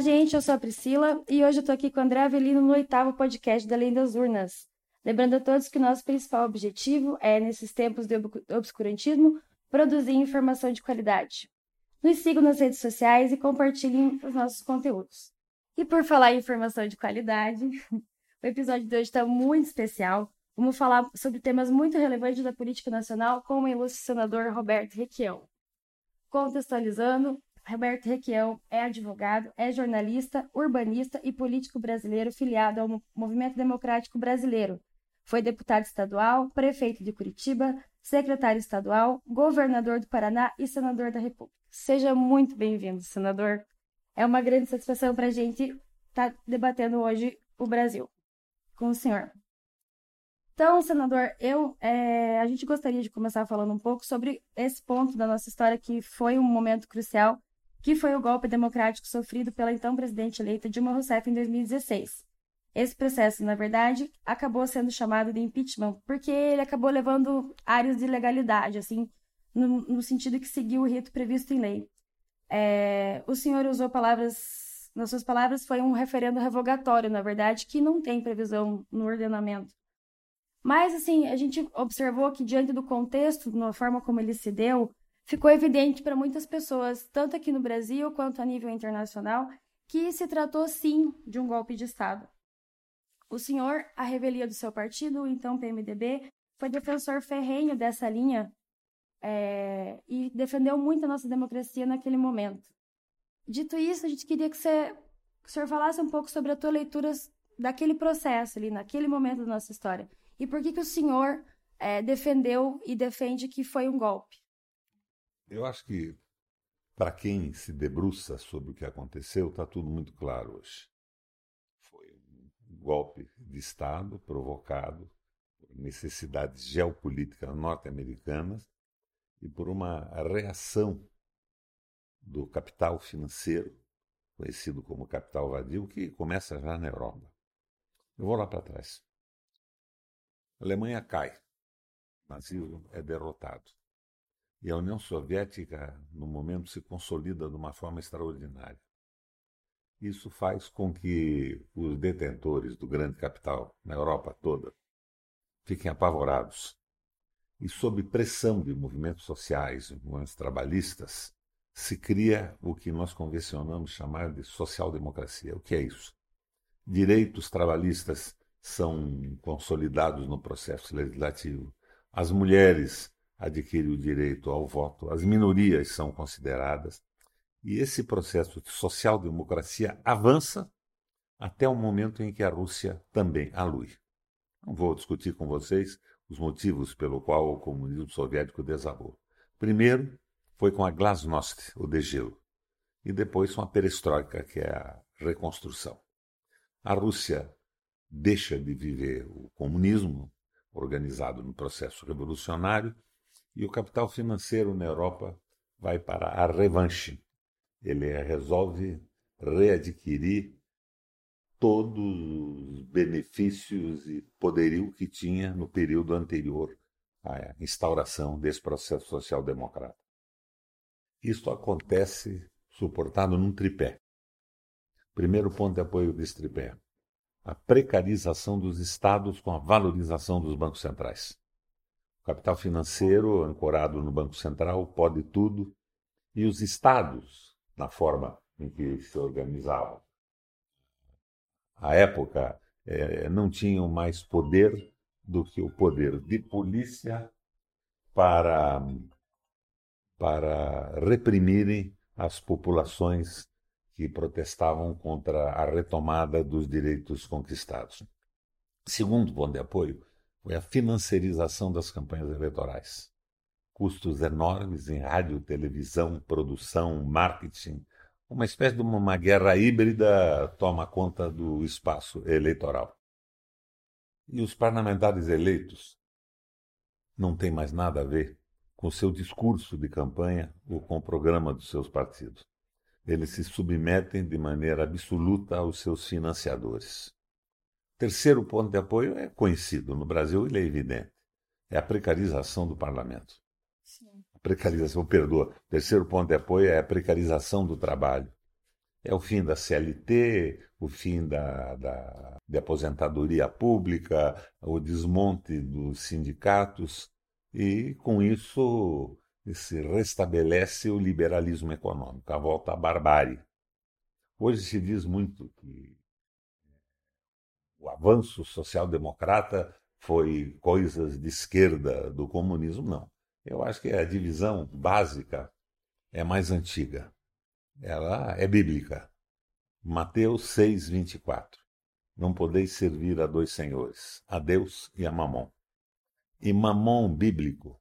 Olá, gente, eu sou a Priscila e hoje eu tô aqui com o André Avelino no oitavo podcast da Além das Urnas. Lembrando a todos que o nosso principal objetivo é, nesses tempos de obscurantismo, produzir informação de qualidade. Nos sigam nas redes sociais e compartilhem os nossos conteúdos. E por falar em informação de qualidade, o episódio de hoje está muito especial. Vamos falar sobre temas muito relevantes da política nacional com o ilustre senador Roberto Requião. Contextualizando, Roberto Requião é advogado, é jornalista, urbanista e político brasileiro filiado ao Movimento Democrático Brasileiro. Foi deputado estadual, prefeito de Curitiba, secretário estadual, governador do Paraná e senador da República. Seja muito bem-vindo, senador. É uma grande satisfação para a gente estar tá debatendo hoje o Brasil com o senhor. Então, senador, eu, é, a gente gostaria de começar falando um pouco sobre esse ponto da nossa história que foi um momento crucial que foi o golpe democrático sofrido pela então presidente eleita Dilma Rousseff em 2016. Esse processo, na verdade, acabou sendo chamado de impeachment porque ele acabou levando áreas de ilegalidade, assim, no, no sentido que seguiu o rito previsto em lei. É, o senhor usou palavras, nas suas palavras, foi um referendo revogatório, na verdade, que não tem previsão no ordenamento. Mas, assim, a gente observou que, diante do contexto, na forma como ele se deu, ficou evidente para muitas pessoas, tanto aqui no Brasil quanto a nível internacional, que se tratou sim de um golpe de Estado. O senhor, a revelia do seu partido, então PMDB, foi defensor ferrenho dessa linha é, e defendeu muito a nossa democracia naquele momento. Dito isso, a gente queria que, você, que o senhor falasse um pouco sobre a tua leitura daquele processo ali, naquele momento da nossa história. E por que, que o senhor é, defendeu e defende que foi um golpe? Eu acho que, para quem se debruça sobre o que aconteceu, está tudo muito claro hoje. Foi um golpe de Estado provocado por necessidades geopolíticas norte-americanas e por uma reação do capital financeiro, conhecido como capital vadio, que começa já na Europa. Eu vou lá para trás. A Alemanha cai, o nazismo é derrotado. E a União Soviética, no momento, se consolida de uma forma extraordinária. Isso faz com que os detentores do grande capital na Europa toda fiquem apavorados. E, sob pressão de movimentos sociais, movimentos trabalhistas, se cria o que nós convencionamos chamar de social-democracia. O que é isso? Direitos trabalhistas são consolidados no processo legislativo. As mulheres adquire o direito ao voto, as minorias são consideradas, e esse processo de social-democracia avança até o momento em que a Rússia também alui. Não vou discutir com vocês os motivos pelo qual o comunismo soviético desabou. Primeiro, foi com a glasnost, o degelo, e depois com a perestroika, que é a reconstrução. A Rússia deixa de viver o comunismo organizado no processo revolucionário e o capital financeiro na Europa vai para a revanche. Ele resolve readquirir todos os benefícios e poderio que tinha no período anterior à instauração desse processo social-democrata. Isto acontece suportado num tripé. Primeiro ponto de apoio desse tripé: a precarização dos estados com a valorização dos bancos centrais. O capital financeiro, ancorado no Banco Central, pode tudo, e os estados, na forma em que se organizavam, à época, é, não tinham mais poder do que o poder de polícia para, para reprimirem as populações que protestavam contra a retomada dos direitos conquistados. Segundo ponto de apoio, foi a financiarização das campanhas eleitorais. Custos enormes em rádio, televisão, produção, marketing. Uma espécie de uma guerra híbrida toma conta do espaço eleitoral. E os parlamentares eleitos não têm mais nada a ver com o seu discurso de campanha ou com o programa dos seus partidos. Eles se submetem de maneira absoluta aos seus financiadores. Terceiro ponto de apoio é conhecido no Brasil, ele é evidente. É a precarização do parlamento. Sim. A precarização, perdoa. Terceiro ponto de apoio é a precarização do trabalho. É o fim da CLT, o fim da, da de aposentadoria pública, o desmonte dos sindicatos, e com isso se restabelece o liberalismo econômico, a volta à barbárie. Hoje se diz muito que avanço social-democrata foi coisas de esquerda do comunismo, não. Eu acho que a divisão básica é mais antiga. Ela é bíblica. Mateus 6, 24. Não podeis servir a dois senhores, a Deus e a Mamon. E Mamon bíblico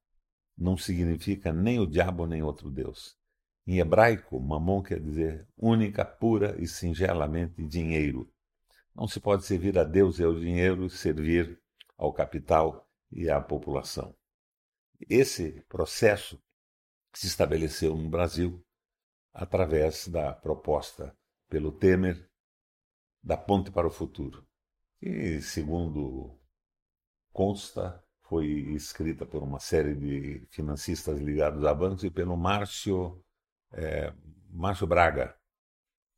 não significa nem o diabo nem outro Deus. Em hebraico, Mamon quer dizer única, pura e singelamente dinheiro. Não se pode servir a Deus e ao dinheiro servir ao capital e à população. Esse processo se estabeleceu no Brasil através da proposta pelo Temer da Ponte para o Futuro, que, segundo consta, foi escrita por uma série de financistas ligados a bancos e pelo Márcio, é, Márcio Braga,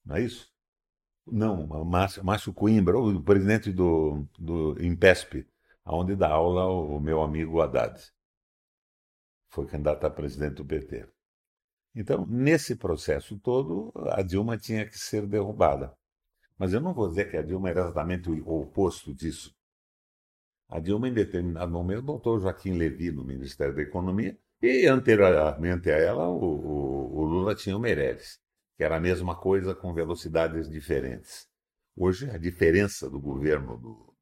não é isso? Não, Márcio, Márcio Coimbra, o presidente do, do Impesp, onde dá aula o meu amigo Haddad. Foi candidato a presidente do PT. Então, nesse processo todo, a Dilma tinha que ser derrubada. Mas eu não vou dizer que a Dilma era exatamente o oposto disso. A Dilma, em determinado momento, botou Joaquim Levy no Ministério da Economia e, anteriormente a ela, o, o, o Lula tinha o Meirelles, que era a mesma coisa com velocidades diferentes. Hoje, a diferença do governo do,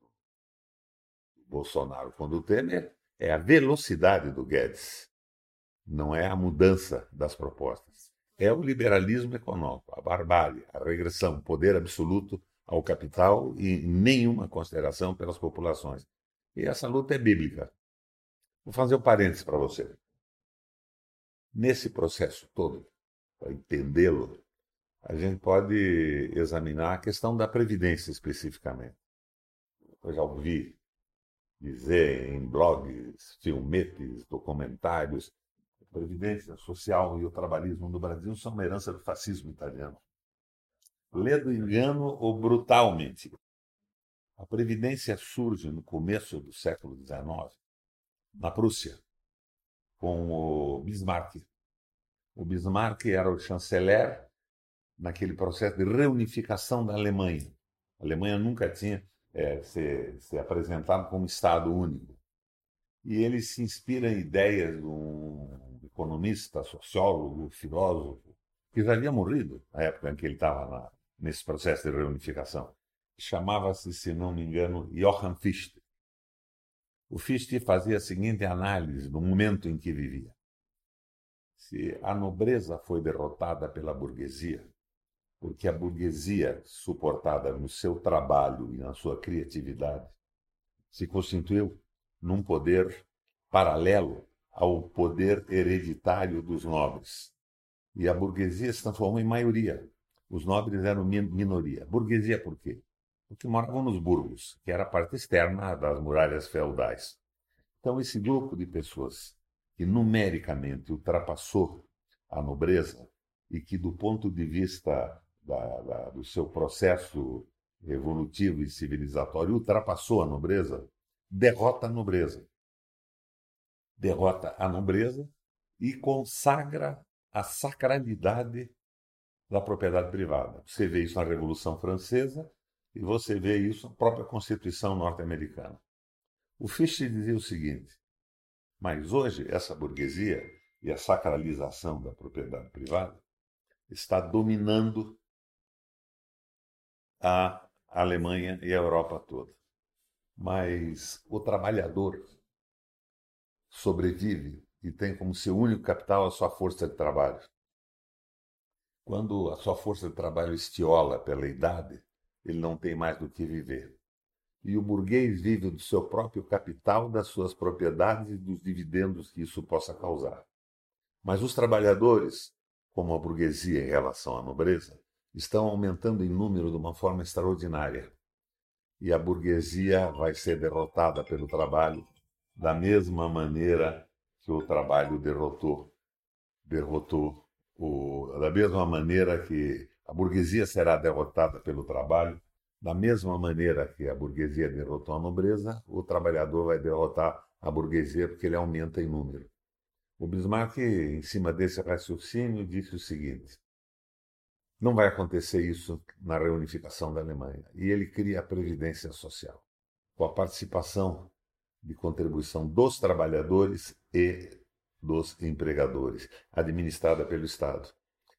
do Bolsonaro com o Temer é a velocidade do Guedes não é a mudança das propostas. É o liberalismo econômico, a barbárie, a regressão, poder absoluto ao capital e nenhuma consideração pelas populações. E essa luta é bíblica. Vou fazer um parênteses para você. Nesse processo todo, para entendê-lo, a gente pode examinar a questão da Previdência especificamente. Eu já ouvi dizer em blogs, filmetes, documentários, Previdência Social e o trabalhismo no Brasil são uma herança do fascismo italiano. Ledo engano ou brutalmente. A Previdência surge no começo do século XIX, na Prússia, com o Bismarck. O Bismarck era o chanceler naquele processo de reunificação da Alemanha. A Alemanha nunca tinha é, se, se apresentado como Estado único. E ele se inspira em ideias de um economista, sociólogo, filósofo, que já havia morrido na época em que ele estava nesse processo de reunificação. Chamava-se, se não me engano, Johann Fichte. O Fichte fazia a seguinte análise do momento em que vivia. Se a nobreza foi derrotada pela burguesia, porque a burguesia, suportada no seu trabalho e na sua criatividade, se constituiu num poder paralelo ao poder hereditário dos nobres. E a burguesia se transformou em maioria. Os nobres eram minoria. Burguesia por quê? Porque moravam nos burgos, que era a parte externa das muralhas feudais. Então, esse grupo de pessoas que numericamente ultrapassou a nobreza e que, do ponto de vista da, da, do seu processo evolutivo e civilizatório, ultrapassou a nobreza, derrota a nobreza derrota a nobreza e consagra a sacralidade da propriedade privada. Você vê isso na Revolução Francesa e você vê isso na própria Constituição norte-americana. O Fichte dizia o seguinte: mas hoje essa burguesia e a sacralização da propriedade privada está dominando a Alemanha e a Europa toda. Mas o trabalhador sobrevive e tem como seu único capital a sua força de trabalho. Quando a sua força de trabalho estiola pela idade, ele não tem mais do que viver. E o burguês vive do seu próprio capital, das suas propriedades e dos dividendos que isso possa causar. Mas os trabalhadores, como a burguesia em relação à nobreza, estão aumentando em número de uma forma extraordinária. E a burguesia vai ser derrotada pelo trabalho da mesma maneira que o trabalho derrotou, derrotou o, da mesma maneira que a, burguesia será derrotada pelo trabalho, da mesma maneira que a burguesia derrotou a nobreza, o trabalhador vai derrotar a burguesia porque ele aumenta em número. O Bismarck, em cima desse raciocínio, disse o seguinte: não vai acontecer isso na reunificação da Alemanha. E ele cria a Previdência Social, com a participação de contribuição dos trabalhadores e dos empregadores, administrada pelo Estado.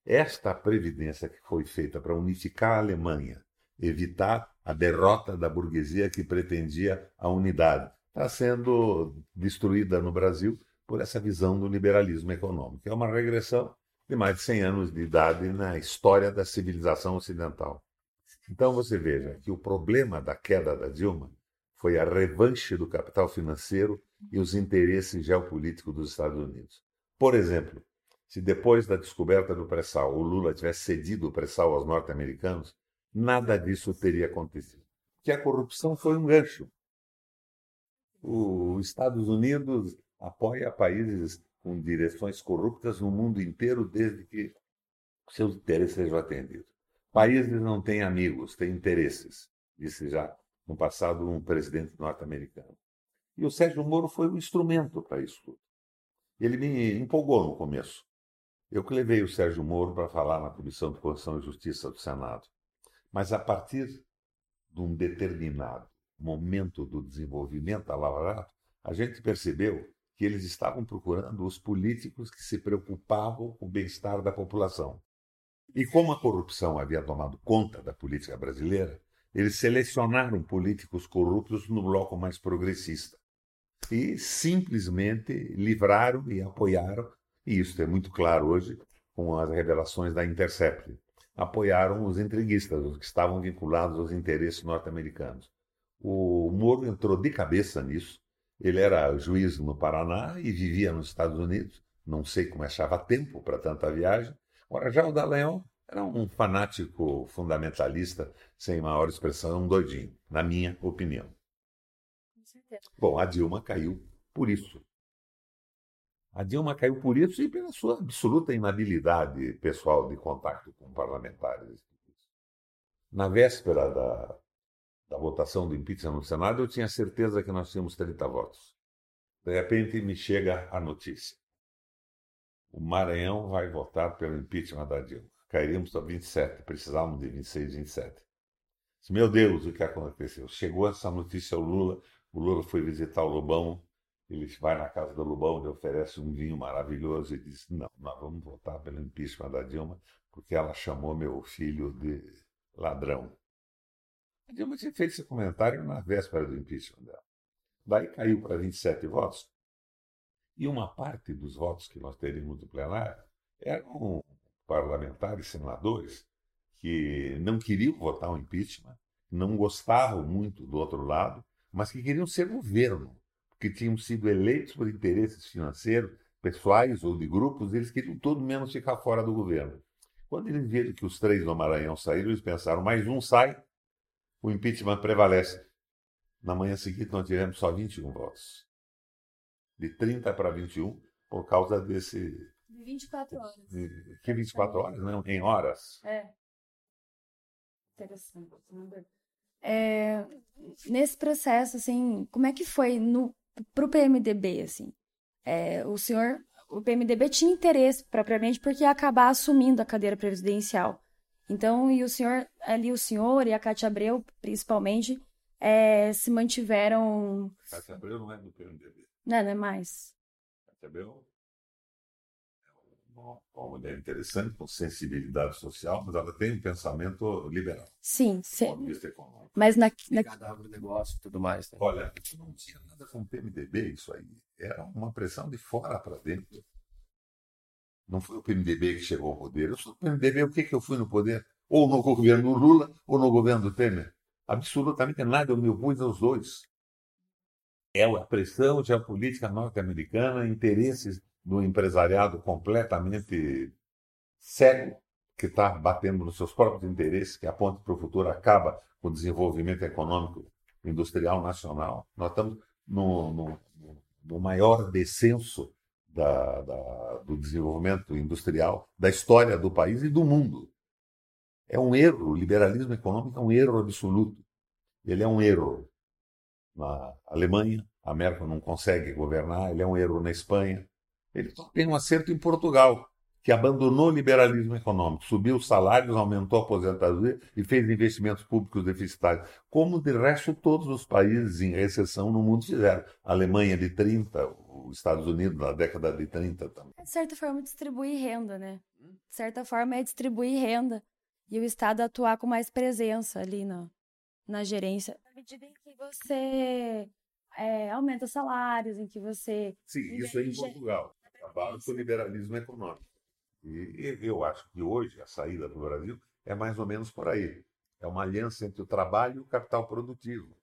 Esta previdência que foi feita para unificar a Alemanha, evitar a derrota da burguesia que pretendia a unidade, está sendo destruída no Brasil por essa visão do liberalismo econômico. É uma regressão de mais de 100 anos de idade na história da civilização ocidental. Então você veja que o problema da queda da Dilma foi a revanche do capital financeiro e os interesses geopolíticos dos Estados Unidos. Por exemplo, se depois da descoberta do pré-sal o Lula tivesse cedido o pré-sal aos norte-americanos, nada disso teria acontecido. Que a corrupção foi um gancho. Os Estados Unidos apoia países com direções corruptas no mundo inteiro desde que seus interesses sejam atendidos. Países não têm amigos, têm interesses, disse já no passado um presidente norte-americano. E o Sérgio Moro foi um instrumento para isso tudo. Ele me empolgou no começo. Eu que levei o Sérgio Moro para falar na Comissão de Constituição e Justiça do Senado. Mas a partir de um determinado momento do desenvolvimento da Lava Jato, a gente percebeu que eles estavam procurando os políticos que se preocupavam com o bem-estar da população. E como a corrupção havia tomado conta da política brasileira, eles selecionaram políticos corruptos no bloco mais progressista e simplesmente livraram e apoiaram, e isso é muito claro hoje com as revelações da Intercept, apoiaram os entreguistas, os que estavam vinculados aos interesses norte-americanos. O Moro entrou de cabeça nisso ele era juiz no Paraná e vivia nos Estados Unidos. Não sei como achava tempo para tanta viagem. Ora, já o Dallagnol era um fanático fundamentalista, sem maior expressão, um doidinho, na minha opinião. Com certeza. Bom, a Dilma caiu por isso. A Dilma caiu por isso e pela sua absoluta inabilidade pessoal de contato com parlamentares. Na véspera da da votação do impeachment no Senado, eu tinha certeza que nós tínhamos 30 votos. De repente me chega a notícia. O Maranhão vai votar pelo impeachment da Dilma. Cairíamos para 27, precisávamos de 26, 27. Meu Deus, o que aconteceu? Chegou essa notícia ao Lula, o Lula foi visitar o Lobão, ele vai na casa do Lobão, ele oferece um vinho maravilhoso e diz: Não, nós vamos votar pelo impeachment da Dilma, porque ela chamou meu filho de ladrão. A Dilma tinha feito esse comentário na véspera do impeachment dela. Daí caiu para 27 votos. E uma parte dos votos que nós teríamos do plenário eram parlamentares, senadores, que não queriam votar o impeachment, não gostavam muito do outro lado, mas que queriam ser governo, porque tinham sido eleitos por interesses financeiros, pessoais ou de grupos, eles queriam todo menos ficar fora do governo. Quando eles viram que os três do Maranhão saíram, eles pensaram: mais um sai, o impeachment prevalece. Na manhã seguinte, nós tivemos só 21 votos. De 30 para 21, por causa desse. De 24 horas. Que 24 horas? Não, em horas. É. Interessante. É, nesse processo, assim, como é que foi no, pro PMDB, assim? É, o senhor, o PMDB tinha interesse propriamente porque ia acabar assumindo a cadeira presidencial. Então, e o senhor, ali o senhor e a Cátia Abreu, principalmente, é, se mantiveram. Cátia Abreu não é do PMDB. Não, não é mais. Cátia Abreu uma, mulher interessante, com sensibilidade social, mas ela tem um pensamento liberal. Sim, sim. Mas na. na... negócio e tudo mais. Né? Olha, não tinha nada com o PMDB isso aí. Era uma pressão de fora para dentro. Não foi o PMDB que chegou ao poder. Eu sou do PMDB, o que, que eu fui no poder? Ou no governo Lula, ou no governo do Temer. Absolutamente nada, eu me opus aos dois. É a pressão geopolítica norte-americana, interesses do empresariado completamente cego, que está batendo nos seus próprios interesses, que a ponte para o futuro acaba com o desenvolvimento econômico industrial nacional. Nós estamos no, no, no maior descenso da, da, do desenvolvimento industrial da história do país e do mundo. É um erro. O liberalismo econômico é um erro absoluto. Ele é um erro na Alemanha, a Merkel não consegue governar, ele é um erro na Espanha. Ele tem um acerto em Portugal, que abandonou o liberalismo econômico, subiu os salários, aumentou a aposentadoria e fez investimentos públicos deficitários, como de resto todos os países em recessão no mundo fizeram. A Alemanha de 30, os Estados Unidos na década de 30 também. De certa forma, distribuir renda, né? De certa forma, é distribuir renda e o Estado atuar com mais presença ali na, na gerência. Na medida em que você é, aumenta os salários, em que você. Sim, isso é em Portugal. Acabaram com o liberalismo econômico. E eu acho que hoje a saída do Brasil é mais ou menos por aí. É uma aliança entre o trabalho e o capital produtivo.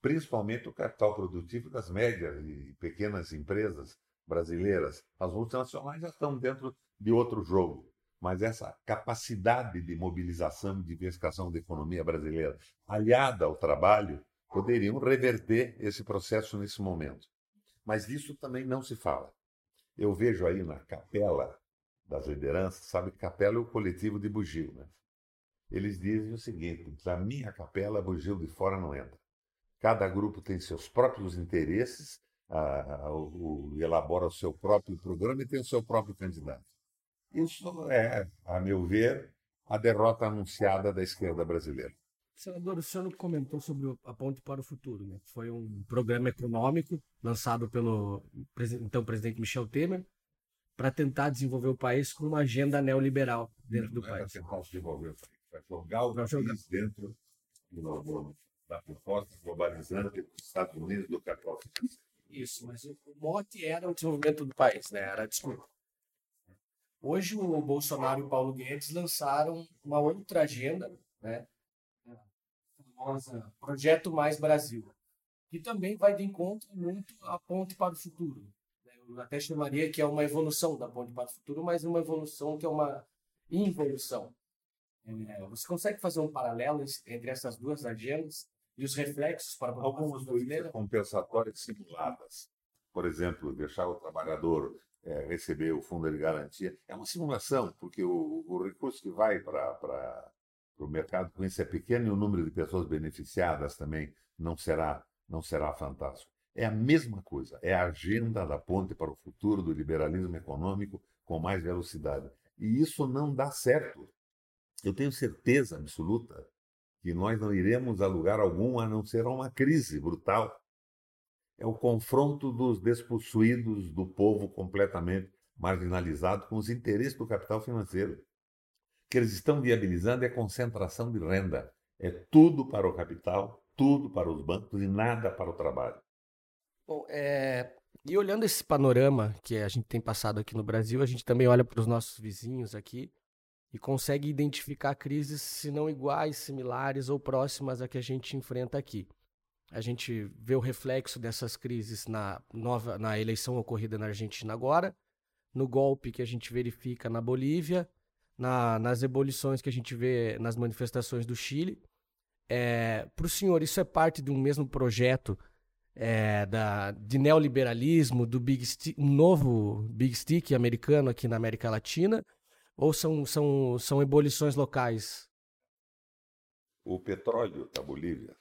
Principalmente o capital produtivo das médias e pequenas empresas brasileiras. As multinacionais já estão dentro de outro jogo. Mas essa capacidade de mobilização e diversificação da economia brasileira, aliada ao trabalho, poderiam reverter esse processo nesse momento. Mas disso também não se fala. Eu vejo aí na capela das lideranças, sabe que capela é o coletivo de bugio, né? Eles dizem o seguinte: na minha capela, bugio de fora não entra. Cada grupo tem seus próprios interesses, a, o, elabora o seu próprio programa e tem o seu próprio candidato. Isso é, a meu ver, a derrota anunciada da esquerda brasileira. Senador, o senhor comentou sobre a Ponte para o Futuro. Né? Foi um programa econômico lançado pelo então presidente Michel Temer para tentar desenvolver o país com uma agenda neoliberal dentro do Não país. É tentar desenvolver o país, vai jogar o país dentro do, da proposta globalizante dos Estados Unidos do capital Isso, mas o mote era o desenvolvimento do país, né? Era desculpa. Hoje o Bolsonaro e o Paulo Guedes lançaram uma outra agenda, né? Famosa Projeto Mais Brasil, que também vai de encontro muito à Ponte para o Futuro. Eu até chamaria que é uma evolução da Ponte para o Futuro, mas uma evolução que é uma involução. É, você consegue fazer um paralelo entre essas duas agendas e os reflexos para a Algumas políticas compensatórias simuladas. Por exemplo, deixar o trabalhador é, receber o fundo de garantia. É uma simulação, porque o, o recurso que vai para o mercado com isso é pequeno e o número de pessoas beneficiadas também não será, não será fantástico. É a mesma coisa, é a agenda da ponte para o futuro do liberalismo econômico com mais velocidade. E isso não dá certo. Eu tenho certeza absoluta que nós não iremos a lugar algum a não ser a uma crise brutal é o confronto dos despossuídos do povo completamente marginalizado com os interesses do capital financeiro. Que eles estão viabilizando é concentração de renda. É tudo para o capital, tudo para os bancos e nada para o trabalho. Bom, é... e olhando esse panorama que a gente tem passado aqui no Brasil, a gente também olha para os nossos vizinhos aqui e consegue identificar crises, se não iguais, similares ou próximas a que a gente enfrenta aqui. A gente vê o reflexo dessas crises na, nova, na eleição ocorrida na Argentina agora, no golpe que a gente verifica na Bolívia, na, nas ebulições que a gente vê nas manifestações do Chile. É, Para o senhor, isso é parte de um mesmo projeto é, da, de neoliberalismo, do Big Stick, novo Big Stick americano aqui na América Latina? Ou são, são, são ebulições locais? O petróleo da Bolívia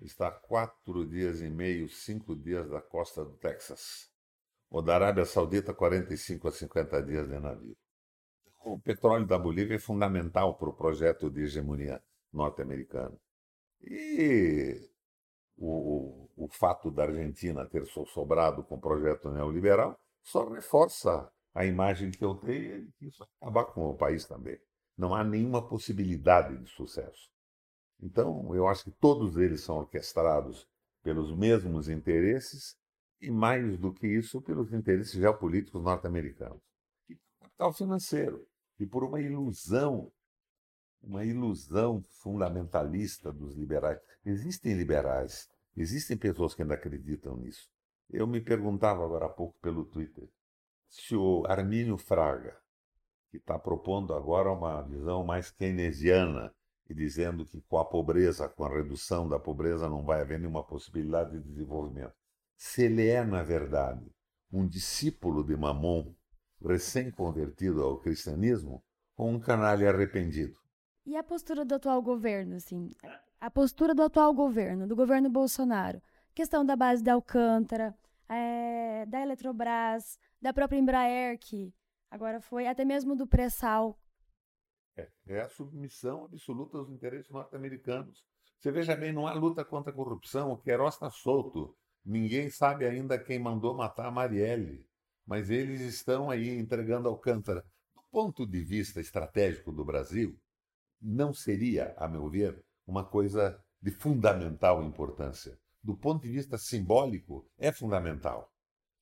está a quatro dias e meio, cinco dias da costa do Texas. O da Arábia Saudita, 45 a 50 dias de navio. O petróleo da Bolívia é fundamental para o projeto de hegemonia norte-americana. E o, o, fato da Argentina ter sobrado com o projeto neoliberal só reforça a imagem que eu tenho e isso vai acabar com o país também. Não há nenhuma possibilidade de sucesso. Então, eu acho que todos eles são orquestrados pelos mesmos interesses e, mais do que isso, pelos interesses geopolíticos norte-americanos. E capital financeiro. E por uma ilusão, uma ilusão fundamentalista dos liberais. Existem liberais, existem pessoas que ainda acreditam nisso. Eu me perguntava agora há pouco pelo Twitter se o Armínio Fraga, que está propondo agora uma visão mais keynesiana e dizendo que com a pobreza, com a redução da pobreza, não vai haver nenhuma possibilidade de desenvolvimento. Se ele é, na verdade, um discípulo de Mamon, recém-convertido ao cristianismo, ou um canalha arrependido. E a postura do atual governo, assim? A postura do atual governo, do governo Bolsonaro. Questão da base da Alcântara, é, da Eletrobras, da própria Embraer, que agora foi, até mesmo do pré-sal. É, é a submissão absoluta aos interesses norte-americanos. Você veja bem, não há luta contra a corrupção, o Queiroz está solto. Ninguém sabe ainda quem mandou matar a Marielle, mas eles estão aí entregando Alcântara. Do ponto de vista estratégico do Brasil, não seria, a meu ver, uma coisa de fundamental importância. Do ponto de vista simbólico, é fundamental.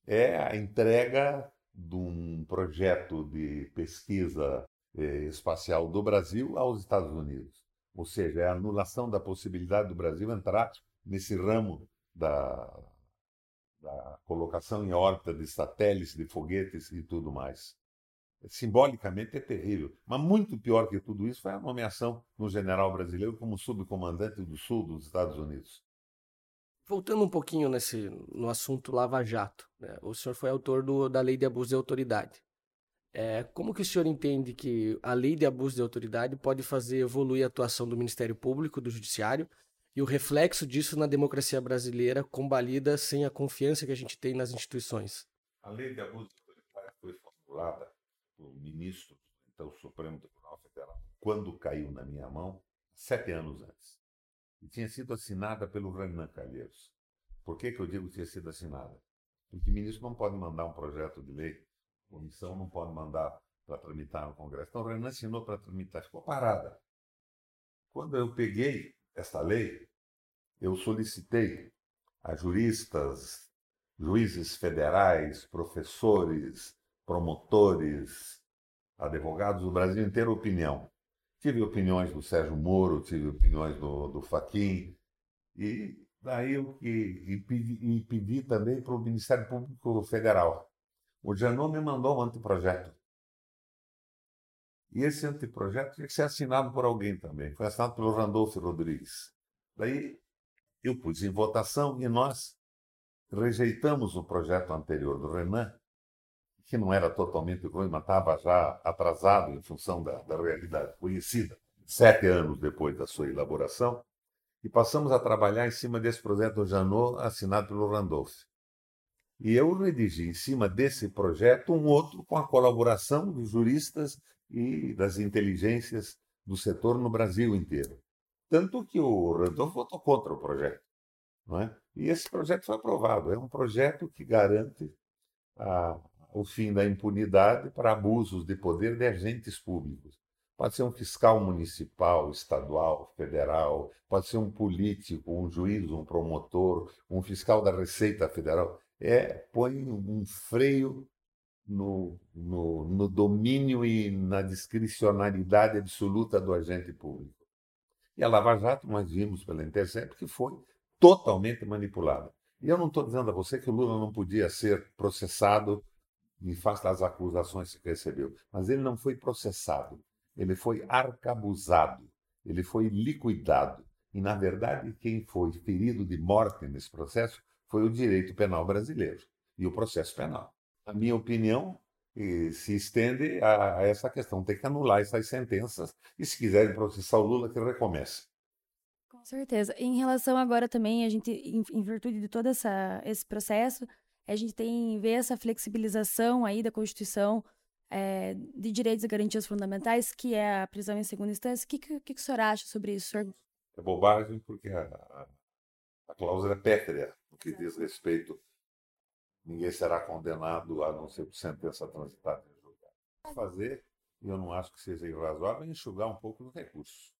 É a entrega de um projeto de pesquisa eh, espacial do Brasil aos Estados Unidos. Ou seja, é a anulação da possibilidade do Brasil entrar nesse ramo da, da colocação em órbita de satélites, de foguetes e tudo mais. Simbolicamente é terrível. Mas muito pior que tudo isso foi a nomeação no general brasileiro como subcomandante do sul dos Estados Unidos. Voltando um pouquinho nesse, no assunto Lava Jato, né? o senhor foi autor do, da Lei de Abuso de Autoridade. É, como que o senhor entende que a lei de abuso de autoridade pode fazer evoluir a atuação do Ministério Público, do Judiciário, e o reflexo disso na democracia brasileira, combalida sem a confiança que a gente tem nas instituições? A lei de abuso de autoridade foi formulada pelo ministro, então Supremo Tribunal Federal, quando caiu na minha mão, sete anos antes. E tinha sido assinada pelo Renan Calheiros. Por que, que eu digo que tinha sido assinada? Porque o ministro não pode mandar um projeto de lei comissão não pode mandar para tramitar no Congresso. Então, o Renan assinou para tramitar, ficou parada. Quando eu peguei essa lei, eu solicitei a juristas, juízes federais, professores, promotores, advogados do Brasil inteiro opinião. Tive opiniões do Sérgio Moro, tive opiniões do, do Faquim, e daí eu que, e pedi, e pedi também para o Ministério Público Federal o Janot me mandou um anteprojeto. E esse anteprojeto tinha que ser assinado por alguém também. Foi assinado pelo Randolfo Rodrigues. Daí eu pus em votação e nós rejeitamos o projeto anterior do Renan, que não era totalmente ruim, mas estava já atrasado em função da, da realidade conhecida, sete anos depois da sua elaboração, e passamos a trabalhar em cima desse projeto do Janot, assinado pelo Randolph. E eu redigi em cima desse projeto um outro com a colaboração dos juristas e das inteligências do setor no Brasil inteiro. Tanto que o Randolph votou contra o projeto. Não é? E esse projeto foi aprovado. É um projeto que garante a, o fim da impunidade para abusos de poder de agentes públicos. Pode ser um fiscal municipal, estadual, federal, pode ser um político, um juiz, um promotor, um fiscal da Receita Federal é põe um freio no, no, no domínio e na discricionalidade absoluta do agente público. E a Lava Jato, nós vimos pela Intercept, que foi totalmente manipulada. E eu não estou dizendo a você que o Lula não podia ser processado em face das acusações que recebeu, mas ele não foi processado, ele foi arcabuzado, ele foi liquidado. E, na verdade, quem foi ferido de morte nesse processo foi o direito penal brasileiro e o processo penal. A minha opinião se estende a, essa questão. Tem que anular essas sentenças e, se quiserem processar o Lula, que recomece. Com certeza. Em relação agora também, a gente, em, em virtude de todo essa, esse processo, a gente tem ver essa flexibilização aí da Constituição é, de direitos e garantias fundamentais, que é a prisão em segunda instância. O que, que, que o senhor acha sobre isso, senhor? É bobagem, porque a, a, a cláusula é pétrea no que diz respeito, ninguém será condenado a não ser por sentença transitada em julgado. Fazer, e eu não acho que seja irrazoável, enxugar um pouco os recursos.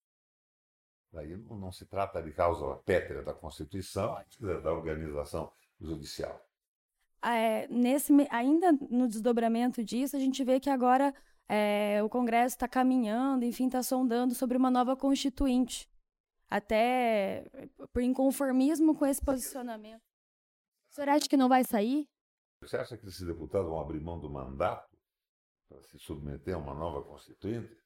Daí não, se trata de causa pétrea da Constituição, da organização judicial. É, nesse, ainda no desdobramento disso, a gente vê que agora é, o Congresso está caminhando, enfim, está sondando sobre uma nova constituinte até por inconformismo com esse posicionamento. O senhor acha que não vai sair? Você acha que esses deputados vão abrir mão do mandato para se submeter a uma nova constituinte?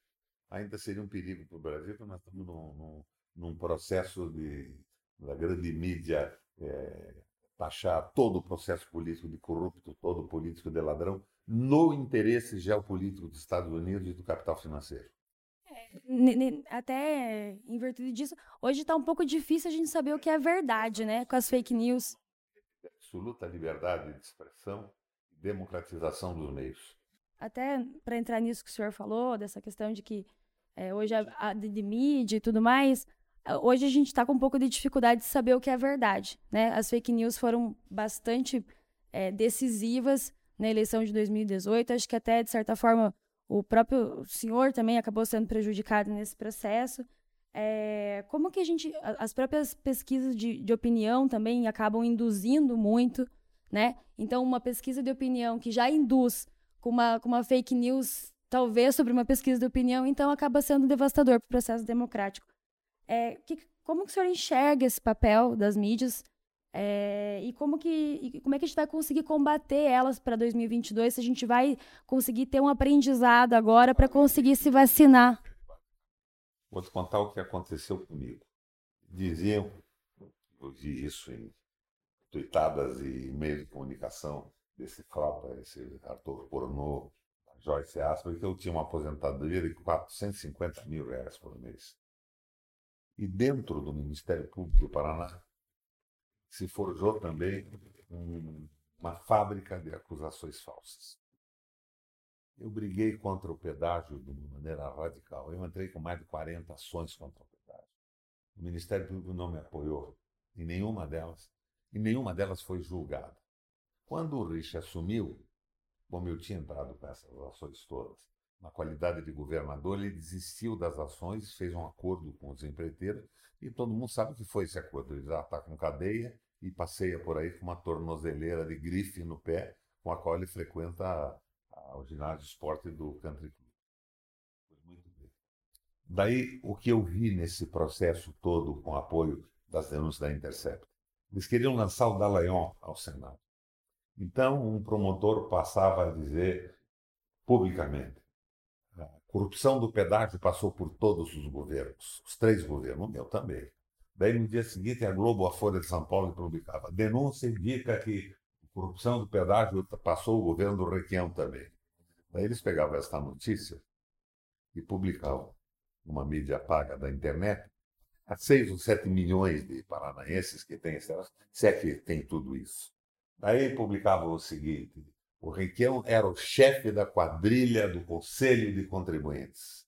Ainda seria um perigo para o Brasil, porque nós estamos num, num, num processo de, da grande mídia é, taxar todo o processo político de corrupto, todo o político de ladrão, no interesse geopolítico dos Estados Unidos e do capital financeiro. É, até em virtude disso, hoje está um pouco difícil a gente saber o que é verdade, né, com as fake news. Absoluta liberdade de expressão e democratização dos meios. Até para entrar nisso que o senhor falou, dessa questão de que é, hoje a, a de, mídia e tudo mais, hoje a gente está com um pouco de dificuldade de saber o que é verdade, né? As fake news foram bastante é, decisivas na eleição de 2018. Acho que até, de certa forma, o próprio senhor também acabou sendo prejudicado nesse processo. É, como que a gente, as próprias pesquisas de, de opinião também acabam induzindo muito, né? Então, uma pesquisa de opinião que já induz com uma, com uma fake news, talvez sobre uma pesquisa de opinião, então acaba sendo devastador para o processo democrático. É, que, como que o senhor enxerga esse papel das mídias é, e como que e como é que a gente vai conseguir combater elas para 2022? Se a gente vai conseguir ter um aprendizado agora para conseguir se vacinar? Vou te contar o que aconteceu comigo. Diziam, eu vi isso em tuitadas e meios de comunicação desse fraude, esse ator pornô, Joyce Asper, que eu tinha uma aposentadoria de 450 mil reais por mês. E dentro do Ministério Público do Paraná, se forjou também um, uma fábrica de acusações falsas. Eu briguei contra o pedágio de uma maneira radical. Eu entrei com mais de 40 ações contra o pedágio. O Ministério Público não me apoiou em nenhuma delas, e nenhuma delas foi julgada. Quando o Rich assumiu, como eu tinha entrado com essas ações todas, na qualidade de governador, ele desistiu das ações, fez um acordo com os empreiteiros, e todo mundo sabe o que foi esse acordo. Ele já está com cadeia e passeia por aí com uma tornozeleira de grife no pé, com a qual ele frequenta a, a, o ginásio de esporte do Country Club. Muito bem. Daí, o que eu vi nesse processo todo, com apoio das denúncias da Intercept? Eles queriam lançar o Dallagnol ao Senado. Então, um promotor passava a dizer publicamente: corrupção do pedágio passou por todos os governos, os três governos, o meu também. Daí no dia seguinte a Globo, a Folha de São Paulo publicava. Denúncia indica que a corrupção do pedágio passou o governo do Requião também. Daí eles pegavam esta notícia e publicavam numa mídia paga da internet a seis ou sete milhões de paranaenses que têm, se é que tem tudo isso. Daí publicavam o seguinte, o Requião era o chefe da quadrilha do Conselho de Contribuintes.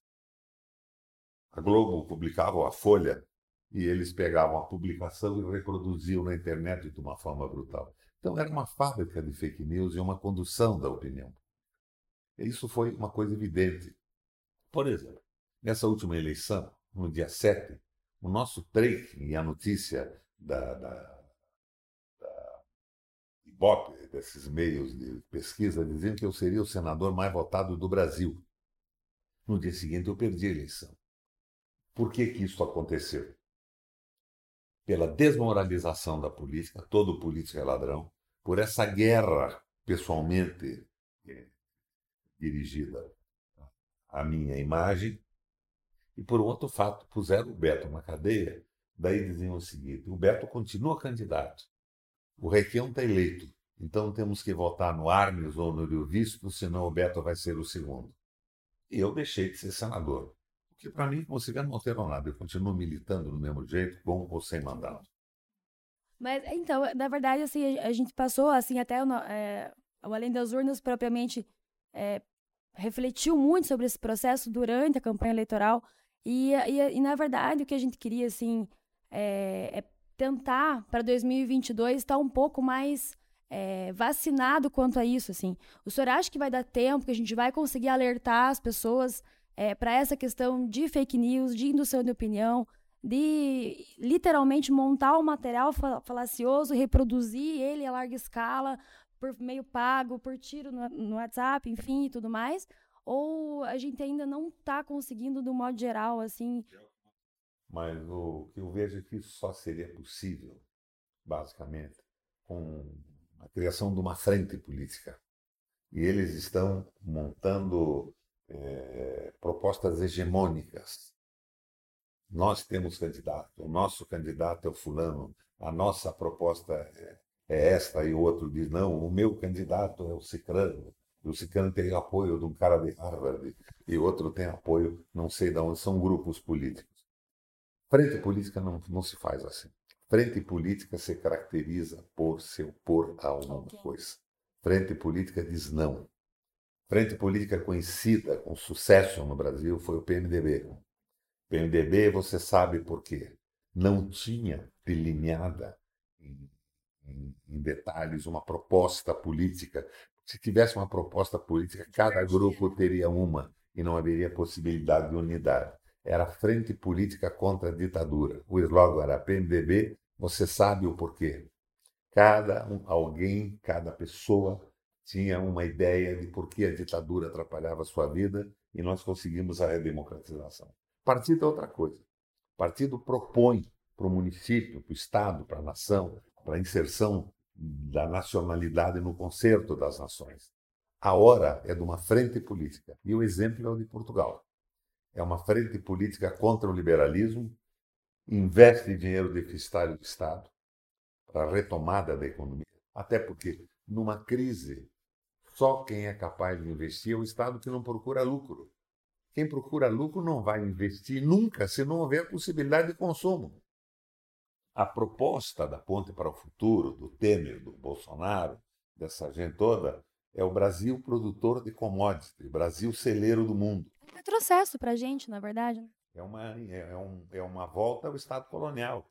A Globo publicava a Folha e eles pegavam a publicação e reproduziam na internet de uma forma brutal. Então era uma fábrica de fake news e uma condução da opinião. Isso foi uma coisa evidente. Por exemplo, nessa última eleição, no dia 7, o nosso trem e a notícia da, da Ibope, desses meios de pesquisa, diziam que eu seria o senador mais votado do Brasil. No dia seguinte, eu perdi a eleição. Por que, que isso aconteceu? Pela desmoralização da política, todo político é ladrão, por essa guerra pessoalmente é, dirigida à minha imagem, e por outro fato, puseram o Beto na cadeia, daí diziam o seguinte: o Beto continua candidato, o Requião está eleito, então temos que votar no Armes ou no Rio Visto, senão o Beto vai ser o segundo. E eu deixei de ser senador. Porque para mim, como cigarro não alterou nada. Eu continuo militando do mesmo jeito, com ou sem mandato. Mas, então, na verdade, assim, a gente passou, assim, até o, é, o Além das Urnas propriamente é, refletiu muito sobre esse processo durante a campanha eleitoral. E, e, e na verdade, o que a gente queria, assim, é, é tentar para 2022 estar um pouco mais é, vacinado quanto a isso, assim. O senhor acha que vai dar tempo, que a gente vai conseguir alertar as pessoas é, para essa questão de fake news, de indução de opinião, de literalmente montar um material falacioso, reproduzir ele a larga escala, por meio pago, por tiro no, no WhatsApp, enfim, e tudo mais? Ou a gente ainda não está conseguindo, do modo geral, assim, mas o que eu vejo é que isso só seria possível, basicamente, com a criação de uma frente política. E eles estão montando é, propostas hegemônicas. Nós temos candidato, o nosso candidato é o fulano, a nossa proposta é, é esta, e o outro diz, não, o meu candidato é o cicrano. o Cicano tem apoio de um cara de Harvard e outro tem apoio, não sei de onde, são grupos políticos. Frente política não, não se faz assim. Frente política se caracteriza por se opor a alguma coisa. Frente política diz não. Frente política conhecida com sucesso no Brasil foi o PMDB. PMDB, você sabe por quê? Não tinha delineada em, em, em detalhes uma proposta política. Se tivesse uma proposta política, cada grupo teria uma e não haveria possibilidade de unidade. Era Frente Política contra a Ditadura. O slogan era PMDB, você sabe o porquê. Cada um, alguém, cada pessoa tinha uma ideia de por que a ditadura atrapalhava a sua vida e nós conseguimos a redemocratização. Partido é outra coisa. Partido propõe para o município, para o Estado, para a nação, para a inserção da nacionalidade no concerto das nações. A hora é de uma frente política. E o exemplo é o de Portugal. É uma frente política contra o liberalismo, investe dinheiro deficitário do Estado para a retomada da economia. Até porque, numa crise, só quem é capaz de investir é o Estado que não procura lucro. Quem procura lucro não vai investir nunca se não houver possibilidade de consumo. A proposta da Ponte para o Futuro, do Temer, do Bolsonaro, dessa gente toda, é o Brasil produtor de commodities, Brasil celeiro do mundo. É um retrocesso para a gente, na verdade. Né? É uma, é, um, é uma volta ao Estado colonial.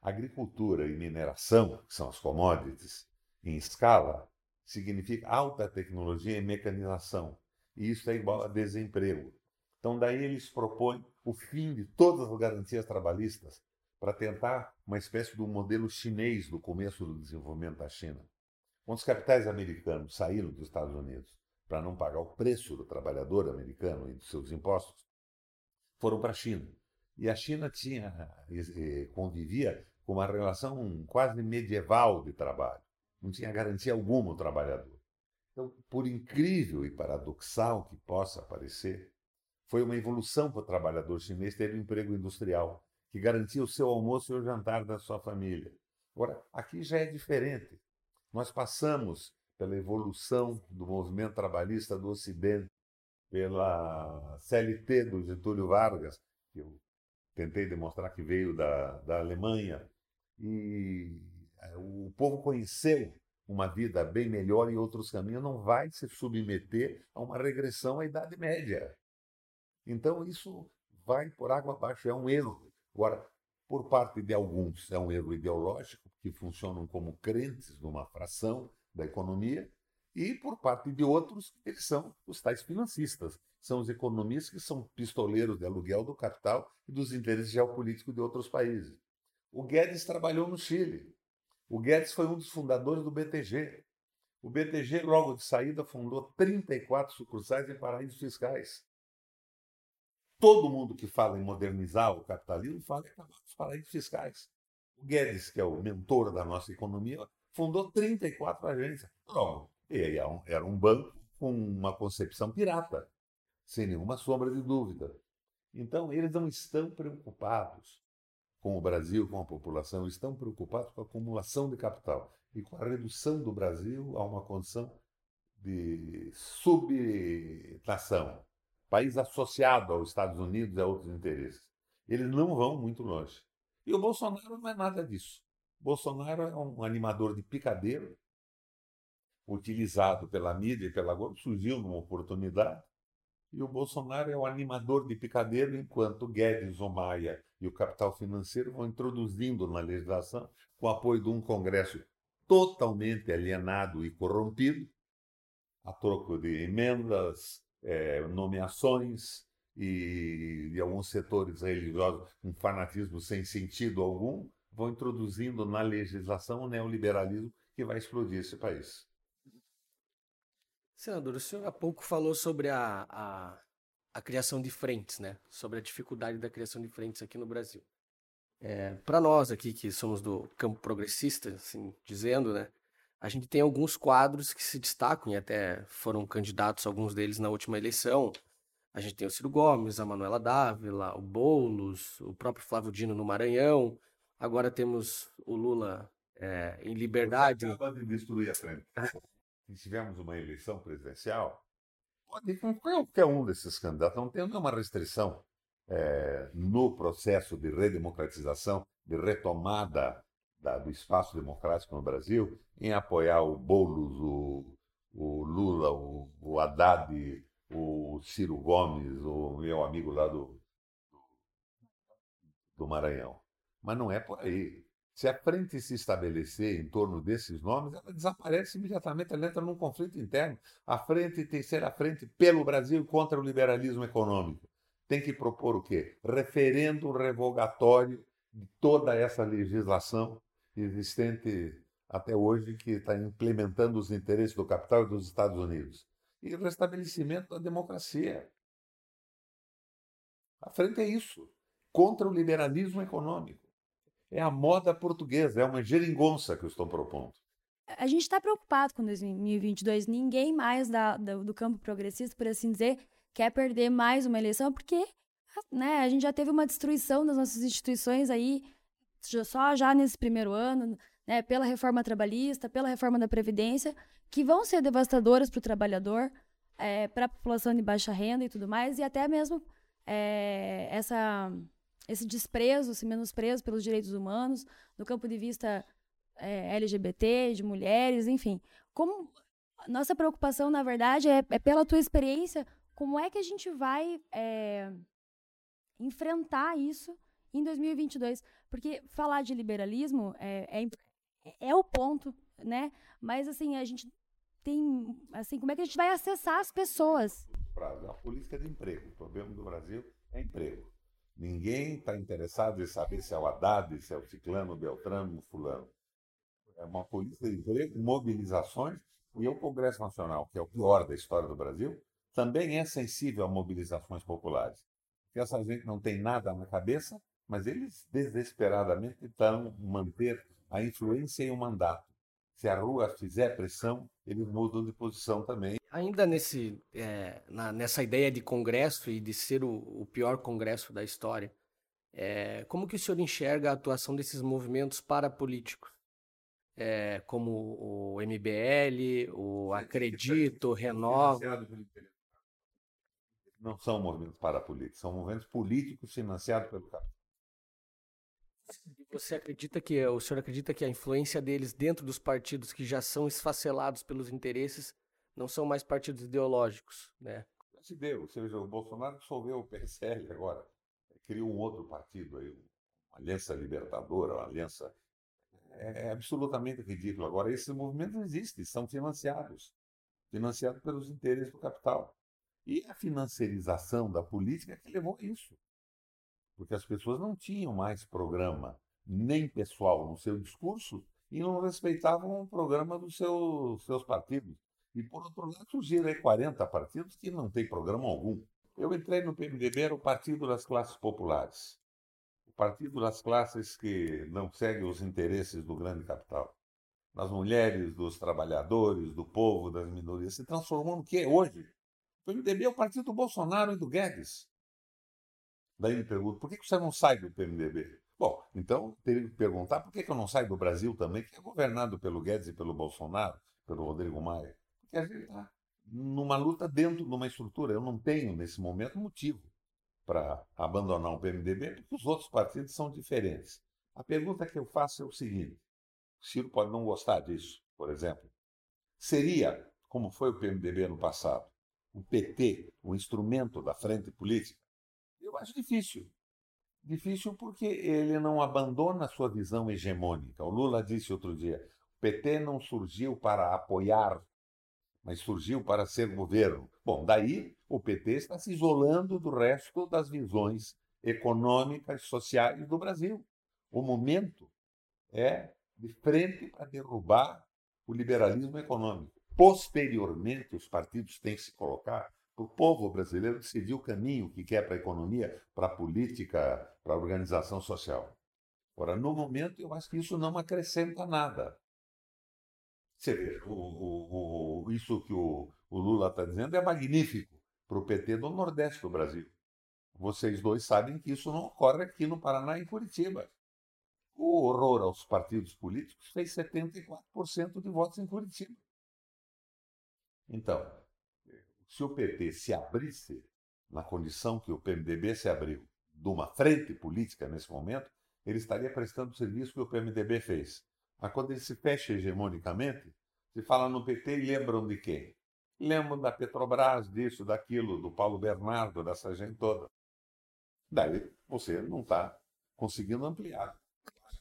Agricultura e mineração, que são as commodities, em escala, significa alta tecnologia e mecanização. E isso é igual a desemprego. Então, daí eles propõem o fim de todas as garantias trabalhistas para tentar uma espécie um modelo chinês do começo do desenvolvimento da China. Quando os capitais americanos saíram dos Estados Unidos para não pagar o preço do trabalhador americano e dos seus impostos, foram para a China. E a China tinha convivia com uma relação quase medieval de trabalho. Não tinha garantia alguma o trabalhador. Então, por incrível e paradoxal que possa parecer, foi uma evolução para o trabalhador chinês ter um emprego industrial, que garantia o seu almoço e o jantar da sua família. Agora, aqui já é diferente. Nós passamos pela evolução do movimento trabalhista do Ocidente, pela CLT do Getúlio Vargas, que eu tentei demonstrar que veio da, da Alemanha, e o povo conheceu uma vida bem melhor e outros caminhos, não vai se submeter a uma regressão à Idade Média. Então, isso vai por água abaixo, é um erro. Agora, por parte de alguns, é um erro ideológico, que funcionam como crentes numa fração da economia, e por parte de outros, eles são os tais financistas. São os economistas que são pistoleiros de aluguel do capital e dos interesses geopolíticos de outros países. O Guedes trabalhou no Chile. O Guedes foi um dos fundadores do BTG. O BTG, logo de saída, fundou 34 sucursais em paraísos fiscais. Todo mundo que fala em modernizar o capitalismo fala em acabar com os paraísos fiscais. O Guedes, que é o mentor da nossa economia, fundou 34 agências. Logo, era um banco com uma concepção pirata, sem nenhuma sombra de dúvida. Então, eles não estão preocupados com o Brasil, com a população, estão preocupados com a acumulação de capital e com a redução do Brasil a uma condição de subnação país associado aos Estados Unidos e a outros interesses. Eles não vão muito longe. E o Bolsonaro não é nada disso. Bolsonaro é um animador de picadeiro, utilizado pela mídia e pela Globo, surgiu numa oportunidade. E o Bolsonaro é o animador de picadeiro, enquanto Guedes, o Maia e o capital financeiro vão introduzindo na legislação, com o apoio de um Congresso totalmente alienado e corrompido, a troco de emendas, é, nomeações e de alguns setores religiosos um fanatismo sem sentido algum, vão introduzindo na legislação o neoliberalismo que vai explodir esse país. Senador, o senhor há pouco falou sobre a, a, a criação de frentes, né? Sobre a dificuldade da criação de frentes aqui no Brasil. É, Para nós aqui que somos do campo progressista, assim dizendo, né? a gente tem alguns quadros que se destacam e até foram candidatos, alguns deles, na última eleição. A gente tem o Ciro Gomes, a Manuela Dávila, o Boulos, o próprio Flávio Dino no Maranhão. Agora temos o Lula é, em liberdade. Acaba de destruir a frente. Que tivemos uma eleição presidencial, pode ir com qualquer um desses candidatos, não tem nenhuma restrição é, no processo de redemocratização, de retomada da, do espaço democrático no Brasil, em apoiar o Boulos, o, o Lula, o, o Haddad, o Ciro Gomes, o meu amigo lá do, do Maranhão. Mas não é por aí. Se a frente se estabelecer em torno desses nomes, ela desaparece imediatamente, ela entra num conflito interno. A frente tem que ser a frente pelo Brasil contra o liberalismo econômico. Tem que propor o quê? Referendo revogatório de toda essa legislação existente até hoje que está implementando os interesses do capital e dos Estados Unidos. E o restabelecimento da democracia. A frente é isso, contra o liberalismo econômico. É a moda portuguesa, é uma geringonça que eu estou propondo. A gente está preocupado com 2022. Ninguém mais da, da, do campo progressista, por assim dizer, quer perder mais uma eleição, porque né, a gente já teve uma destruição das nossas instituições aí, só já nesse primeiro ano, né, pela reforma trabalhista, pela reforma da Previdência, que vão ser devastadoras para o trabalhador, é, para a população de baixa renda e tudo mais, e até mesmo é, essa esse desprezo, esse menosprezo pelos direitos humanos, do campo de vista é, LGBT, de mulheres, enfim. Como nossa preocupação, na verdade, é, é, pela tua experiência, como é que a gente vai é, enfrentar isso em 2022? Porque falar de liberalismo é, é, é o ponto, né? Mas assim a gente tem, assim, como é que a gente vai acessar as pessoas? A política de emprego, o problema do Brasil é emprego. Ninguém está interessado em saber se é o Haddad, se é o Ciclano, o Beltrano, o Fulano. É uma política de emprego, mobilizações, e o Congresso Nacional, que é o pior da história do Brasil, também é sensível a mobilizações populares. Porque essa gente não tem nada na cabeça, mas eles desesperadamente estão manter a influência e o mandato. Se a rua fizer pressão, eles mudam de posição também. Ainda nesse, é, na, nessa ideia de congresso e de ser o, o pior congresso da história, é, como que o senhor enxerga a atuação desses movimentos parapolíticos? É, como o MBL, o Acredito, o Renova. Não são movimentos parapolíticos, são movimentos políticos financiados pelo capital. Você acredita que o senhor acredita que a influência deles dentro dos partidos que já são esfacelados pelos interesses não são mais partidos ideológicos, né? Se deu, ou seja, o Bolsonaro dissolveu o PSL agora, criou um outro partido aí, uma aliança libertadora, uma aliança é, é absolutamente ridículo. Agora esses movimentos existem, são financiados, financiados pelos interesses do capital. E a financiarização da política que levou a isso porque as pessoas não tinham mais programa nem pessoal no seu discurso e não respeitavam o programa dos seus, seus partidos. E, por outro lado, surgiram aí 40 partidos que não têm programa algum. Eu entrei no PMDB, era o Partido das Classes Populares. O Partido das Classes que não segue os interesses do grande capital. Das mulheres, dos trabalhadores, do povo, das minorias. Se transformou no que hoje? O PMDB é o partido do Bolsonaro e do Guedes. Daí me pergunto, por que você não sai do PMDB? Bom, então teria que perguntar por que eu não saio do Brasil também, que é governado pelo Guedes e pelo Bolsonaro, pelo Rodrigo Maia. Porque a gente está numa luta dentro de uma estrutura. Eu não tenho, nesse momento, motivo para abandonar o PMDB, porque os outros partidos são diferentes. A pergunta que eu faço é o seguinte: o Ciro pode não gostar disso, por exemplo. Seria, como foi o PMDB no passado, o PT, o instrumento da frente política? Eu acho difícil. Difícil porque ele não abandona a sua visão hegemônica. O Lula disse outro dia: o PT não surgiu para apoiar, mas surgiu para ser governo. Bom, daí o PT está se isolando do resto das visões econômicas sociais do Brasil. O momento é de frente para derrubar o liberalismo econômico. Posteriormente, os partidos têm que se colocar o povo brasileiro decidir o caminho que quer para a economia, para a política, para a organização social. Ora, no momento, eu acho que isso não acrescenta nada. Você vê, o, o, o, isso que o, Lula está dizendo é magnífico para o PT do Nordeste do Brasil. Vocês dois sabem que isso não ocorre aqui no Paraná e em Curitiba. O horror aos partidos políticos fez 74% de votos em Curitiba. Então, se o PT se abrisse na condição que o PMDB se abriu de uma frente política nesse momento, ele estaria prestando o serviço que o PMDB fez. Mas quando ele se fecha hegemonicamente, se fala no PT e lembram de quem? Lembram da Petrobras, disso, daquilo, do Paulo Bernardo, dessa gente toda. Daí você não está conseguindo ampliar.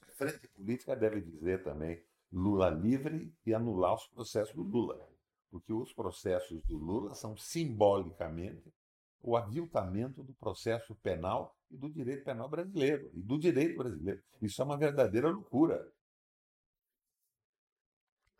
A frente política deve dizer também Lula livre e anular os processos do Lula. Porque os processos do Lula são simbolicamente o aviltamento do processo penal e do direito penal brasileiro, e do direito brasileiro. Isso é uma verdadeira loucura.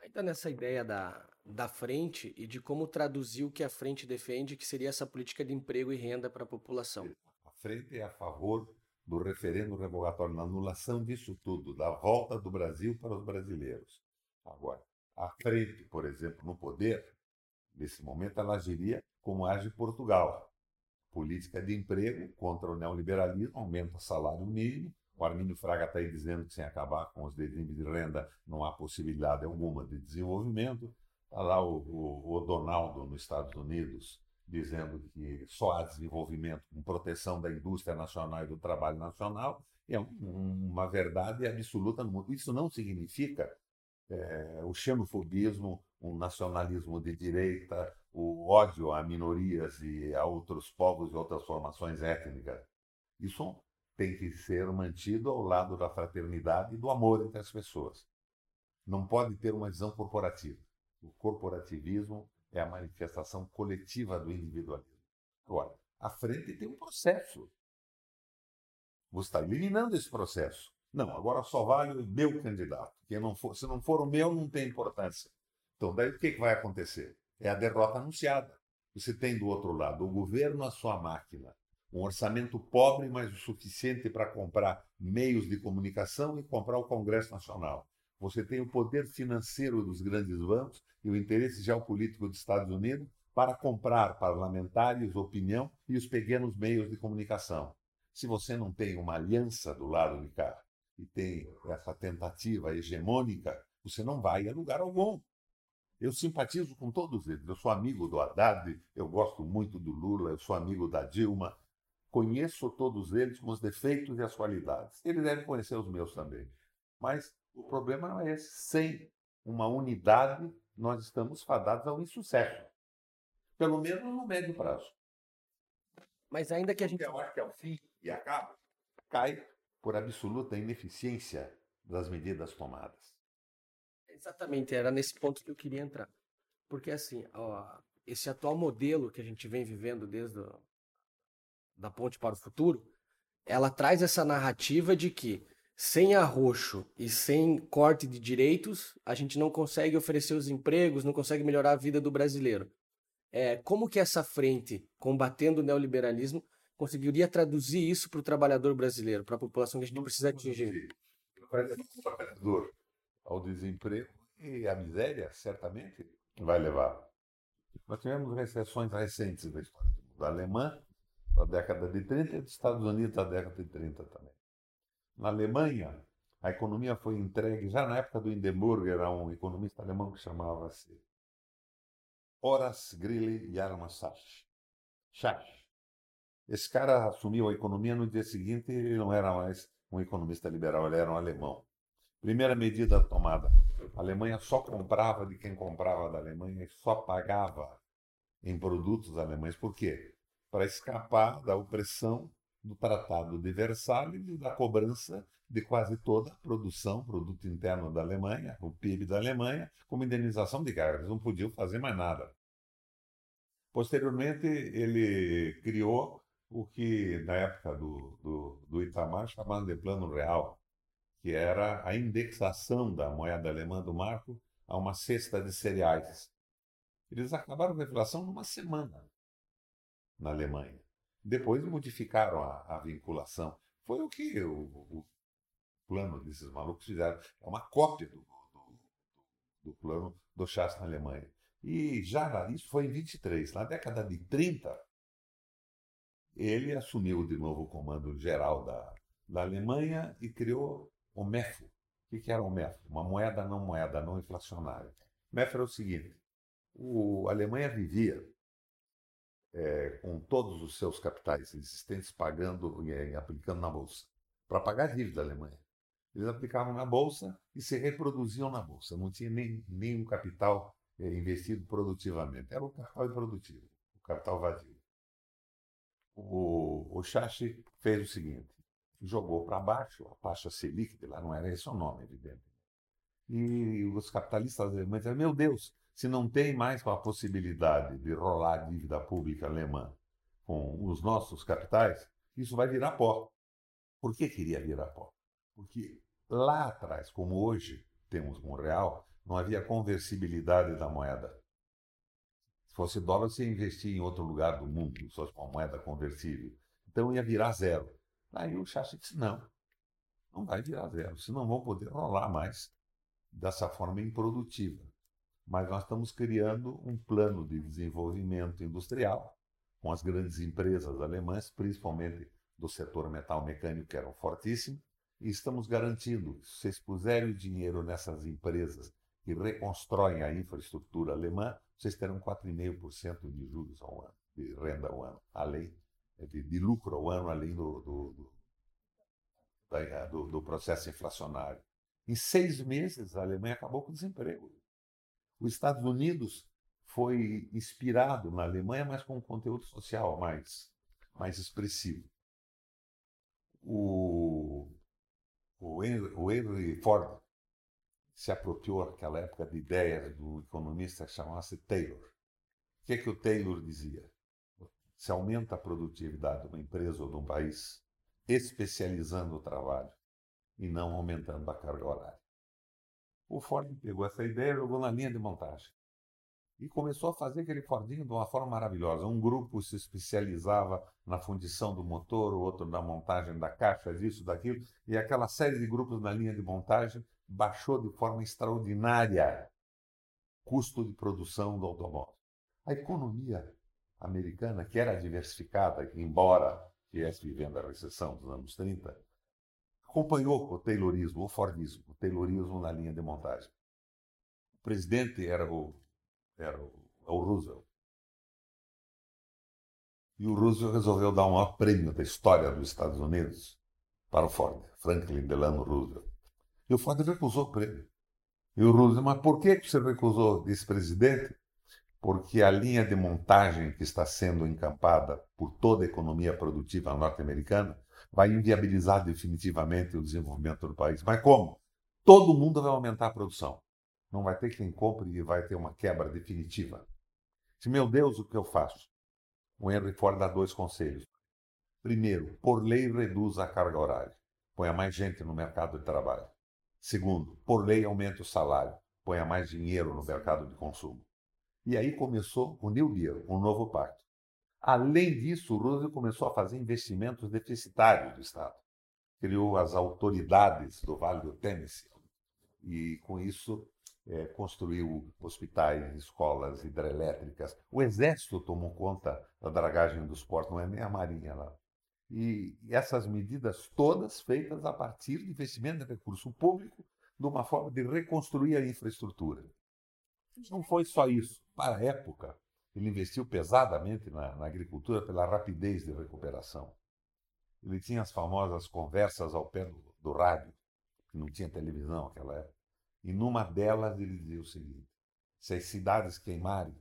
Ainda nessa ideia da, da frente e de como traduzir o que a frente defende, que seria essa política de emprego e renda para a população. A frente é a favor do referendo revogatório, na anulação disso tudo, da volta do Brasil para os brasileiros. Agora, a frente, por exemplo, no poder, nesse momento, ela agiria como age Portugal. Política de emprego contra o neoliberalismo, aumenta o salário mínimo, o Armínio Fraga está aí dizendo que sem acabar com os desníveis de renda não há possibilidade alguma de desenvolvimento. Está lá o, o, o Donaldo nos Estados Unidos dizendo que só há desenvolvimento com proteção da indústria nacional e do trabalho nacional. É um, uma verdade absoluta no mundo. Isso não significa é, o xenofobismo, um nacionalismo de direita, o ódio a minorias e a outros povos e outras formações étnicas. Isso tem que ser mantido ao lado da fraternidade e do amor entre as pessoas. Não pode ter uma visão corporativa. O corporativismo é a manifestação coletiva do individualismo. Agora, a frente tem um processo. Você está eliminando esse processo. Não, agora só vale o meu candidato. Quem não for, se não for o meu, não tem importância. Então, daí o que, que vai acontecer? É a derrota anunciada. Você tem do outro lado o governo, a sua máquina, um orçamento pobre, mas o suficiente para comprar meios de comunicação e comprar o Congresso Nacional. Você tem o poder financeiro dos grandes bancos e o interesse geopolítico dos Estados Unidos para comprar parlamentares, opinião e os pequenos meios de comunicação. Se você não tem uma aliança do lado de cá e tem essa tentativa hegemônica, você não vai a lugar algum. Eu simpatizo com todos eles. Eu sou amigo do Haddad, eu gosto muito do Lula, eu sou amigo da Dilma, Conheço todos eles com os defeitos e as qualidades. Eles devem conhecer os meus também. Mas o problema não é esse. Sem uma unidade, nós estamos fadados ao insucesso. Pelo menos no médio prazo. Mas ainda que a gente. Eu acho que é o fim e acaba, cai por absoluta ineficiência das medidas tomadas. Exatamente, era nesse ponto que eu queria entrar. Porque, assim, ó, esse atual modelo que a gente vem vivendo desde o da Ponte para o Futuro, ela traz essa narrativa de que sem arroxo e sem corte de direitos, a gente não consegue oferecer os empregos, não consegue melhorar a vida do brasileiro. É, como que essa frente, combatendo o neoliberalismo, conseguiria traduzir isso para o trabalhador brasileiro, para a população que a gente não precisa atingir? O trabalhador ao desemprego e à miséria, certamente, vai levar. Nós tivemos recessões recentes da história do mundo. A alemã da década de 30 e dos Estados Unidos da década de 30 também. Na Alemanha, a economia foi entregue, já na época do Hindenburg, era um economista alemão que chamava-se Horace Greeley Yarmashach. Esse cara assumiu a economia no dia seguinte e não era mais um economista liberal, ele era um alemão. Primeira medida tomada: a Alemanha só comprava de quem comprava da Alemanha e só pagava em produtos alemães. Por quê? para escapar da opressão do Tratado de Versalhes e da cobrança de quase toda a produção, produto interno da Alemanha, o PIB da Alemanha, como indenização de. Eles não podiam fazer mais nada. Posteriormente, ele criou o que, na época do, do, do Itamar, chamavam de Plano Real, que era a indexação da moeda alemã do marco a uma cesta de cereais. Eles acabaram com a inflação numa semana na Alemanha. Depois modificaram a, a vinculação. Foi o que o, o, plano desses malucos fizeram. É uma cópia do, do, do plano do Chas na Alemanha. E já isso foi em 23. Na década de 30, ele assumiu de novo o comando geral da, da Alemanha e criou o MEFO. O que, era o MEFO? Uma moeda não moeda, não inflacionária. MEFO era o seguinte: O, a Alemanha vivia é, com todos os seus capitais existentes pagando, é, aplicando na bolsa, para pagar a dívida da Alemanha. Eles aplicavam na bolsa e se reproduziam na bolsa. Não tinha nem nenhum capital é, investido produtivamente. Era o capital improdutivo, o capital vazio. O, o Chachi fez o seguinte: jogou para baixo a taxa Selic, que lá não era esse o nome, evidente. E os capitalistas alemães disseram: meu Deus, se não tem mais a possibilidade de rolar a dívida pública alemã com os nossos capitais, isso vai virar pó. Por que queria virar pó? Porque lá atrás, como hoje temos um real, não havia conversibilidade da moeda. Se fosse dólar, você investia em outro lugar do mundo, se fosse uma moeda conversível. Então ia virar zero. Aí o Chacha disse: não, não vai virar zero, senão vão poder rolar mais dessa forma improdutiva. Mas nós estamos criando um plano de desenvolvimento industrial com as grandes empresas alemãs, principalmente do setor metal mecânico, que eram fortíssimos, e estamos garantindo, se vocês puserem o dinheiro nessas empresas que reconstroem a infraestrutura alemã, vocês terão 4,5% de juros ao ano, de renda ao ano, além de, de lucro ao ano, além do, do, do, da, do, do processo inflacionário. Em seis meses, a Alemanha acabou com o desemprego. Os Estados Unidos foi inspirado na Alemanha, mas com um conteúdo social mais, mais expressivo. O, o Henry Ford se apropriou naquela época de ideias do economista que chamava-se Taylor. O que, é que o Taylor dizia? Se aumenta a produtividade de uma empresa ou de um país, especializando o trabalho e não aumentando a carga horária. O Ford pegou essa ideia e jogou na linha de montagem. E começou a fazer aquele Fordinho de uma forma maravilhosa. Um grupo se especializava na fundição do motor, o outro na montagem da caixa, disso, daquilo, e aquela série de grupos na linha de montagem baixou de forma extraordinária o custo de produção do automóvel. A economia americana, que era diversificada, embora estivesse vivendo a recessão dos anos 30, acompanhou o Taylorismo, o Fordismo, o Taylorismo na linha de montagem. O presidente era o, era o, o Roosevelt. E o Roosevelt resolveu dar um maior prêmio da história dos Estados Unidos para o Ford, Franklin Delano Roosevelt. E o Ford recusou o prêmio. E o Roosevelt, mas por que você recusou? Disse presidente, porque a linha de montagem que está sendo encampada por toda a economia produtiva norte-americana vai inviabilizar definitivamente o desenvolvimento do país. Mas como? Todo mundo vai aumentar a produção. Não vai ter quem compre e vai ter uma quebra definitiva. Se, meu Deus, o que eu faço? O Henry Ford dá dois conselhos. Primeiro, por lei reduz a carga horária. Ponha mais gente no mercado de trabalho. Segundo, por lei aumente o salário. Ponha mais dinheiro no mercado de consumo. E aí começou o New Deal, um novo pacto. Além disso, Roosevelt começou a fazer investimentos deficitários do Estado. Criou as autoridades do Vale do Tennessee e, com isso, é, construiu hospitais, escolas hidrelétricas. O Exército tomou conta da dragagem dos portos, não é nem a Marinha lá. E essas medidas todas feitas a partir de investimento de recurso público, de uma forma de reconstruir a infraestrutura. Não foi só isso. Para a época, ele investiu pesadamente na, na agricultura pela rapidez de recuperação. Ele tinha as famosas conversas ao pé do, do rádio, que não tinha televisão naquela época. E numa delas ele dizia o seguinte: se as cidades queimarem,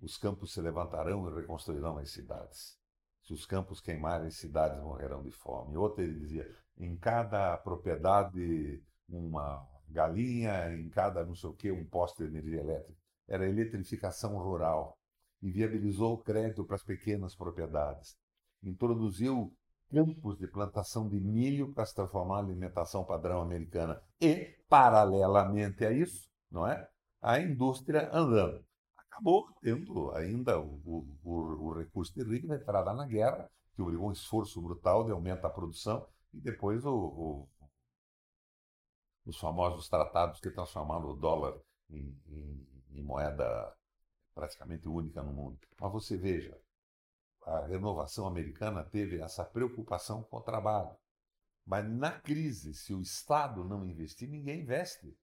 os campos se levantarão e reconstruirão as cidades. Se os campos queimarem, cidades morrerão de fome. Outra ele dizia: em cada propriedade uma galinha, em cada não sei o que um poste de energia elétrica era eletrificação rural e viabilizou o crédito para as pequenas propriedades. Introduziu campos de plantação de milho para se transformar em alimentação padrão americana. E, paralelamente a isso, não é? a indústria andando. Acabou tendo ainda o, o, o recurso terrível da entrada na guerra, que obrigou um esforço brutal de aumento da produção, e depois o, os famosos tratados que transformaram o dólar em, em em moeda praticamente única no mundo. Mas você veja, a renovação americana teve essa preocupação com o trabalho. Mas na crise, se o Estado não investir, ninguém investe.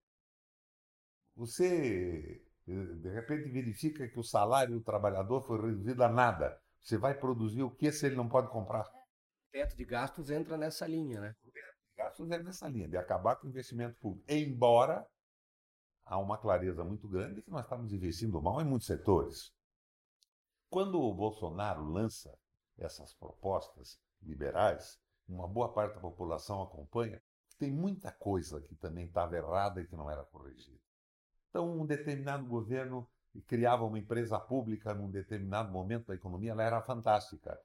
Você De repente verifica que o salário do trabalhador foi reduzido a nada. Você vai produzir o que se ele não pode comprar? O teto de gastos entra nessa linha, né? O teto de gastos entra nessa linha, de acabar com o investimento público. Embora há uma clareza muito grande que nós estamos investindo mal em muitos setores. Quando o Bolsonaro lança essas propostas liberais, uma boa parte da população acompanha, tem muita coisa que também estava errada e que não era corrigida. Então, um determinado governo criava uma empresa pública num determinado momento da economia, ela era fantástica.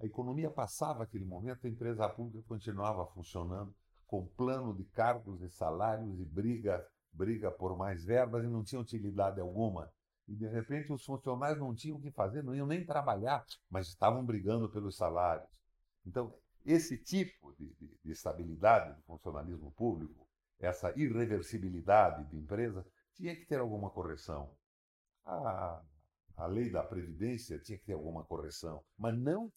A economia passava aquele momento, a empresa pública continuava funcionando com plano de cargos e salários e briga, briga por mais verbas e não tinha utilidade alguma. E de repente os funcionários não tinham o que fazer, não iam nem trabalhar, mas estavam brigando pelos salários. Então, esse tipo de, de, de estabilidade do funcionalismo público, essa irreversibilidade de empresa, tinha que ter alguma correção. A, a lei da Previdência tinha que ter alguma correção, mas não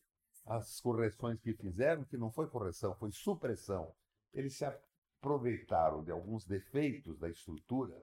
as correções que fizeram, que não foi correção, foi supressão. Eles se aproveitaram de alguns defeitos da estrutura,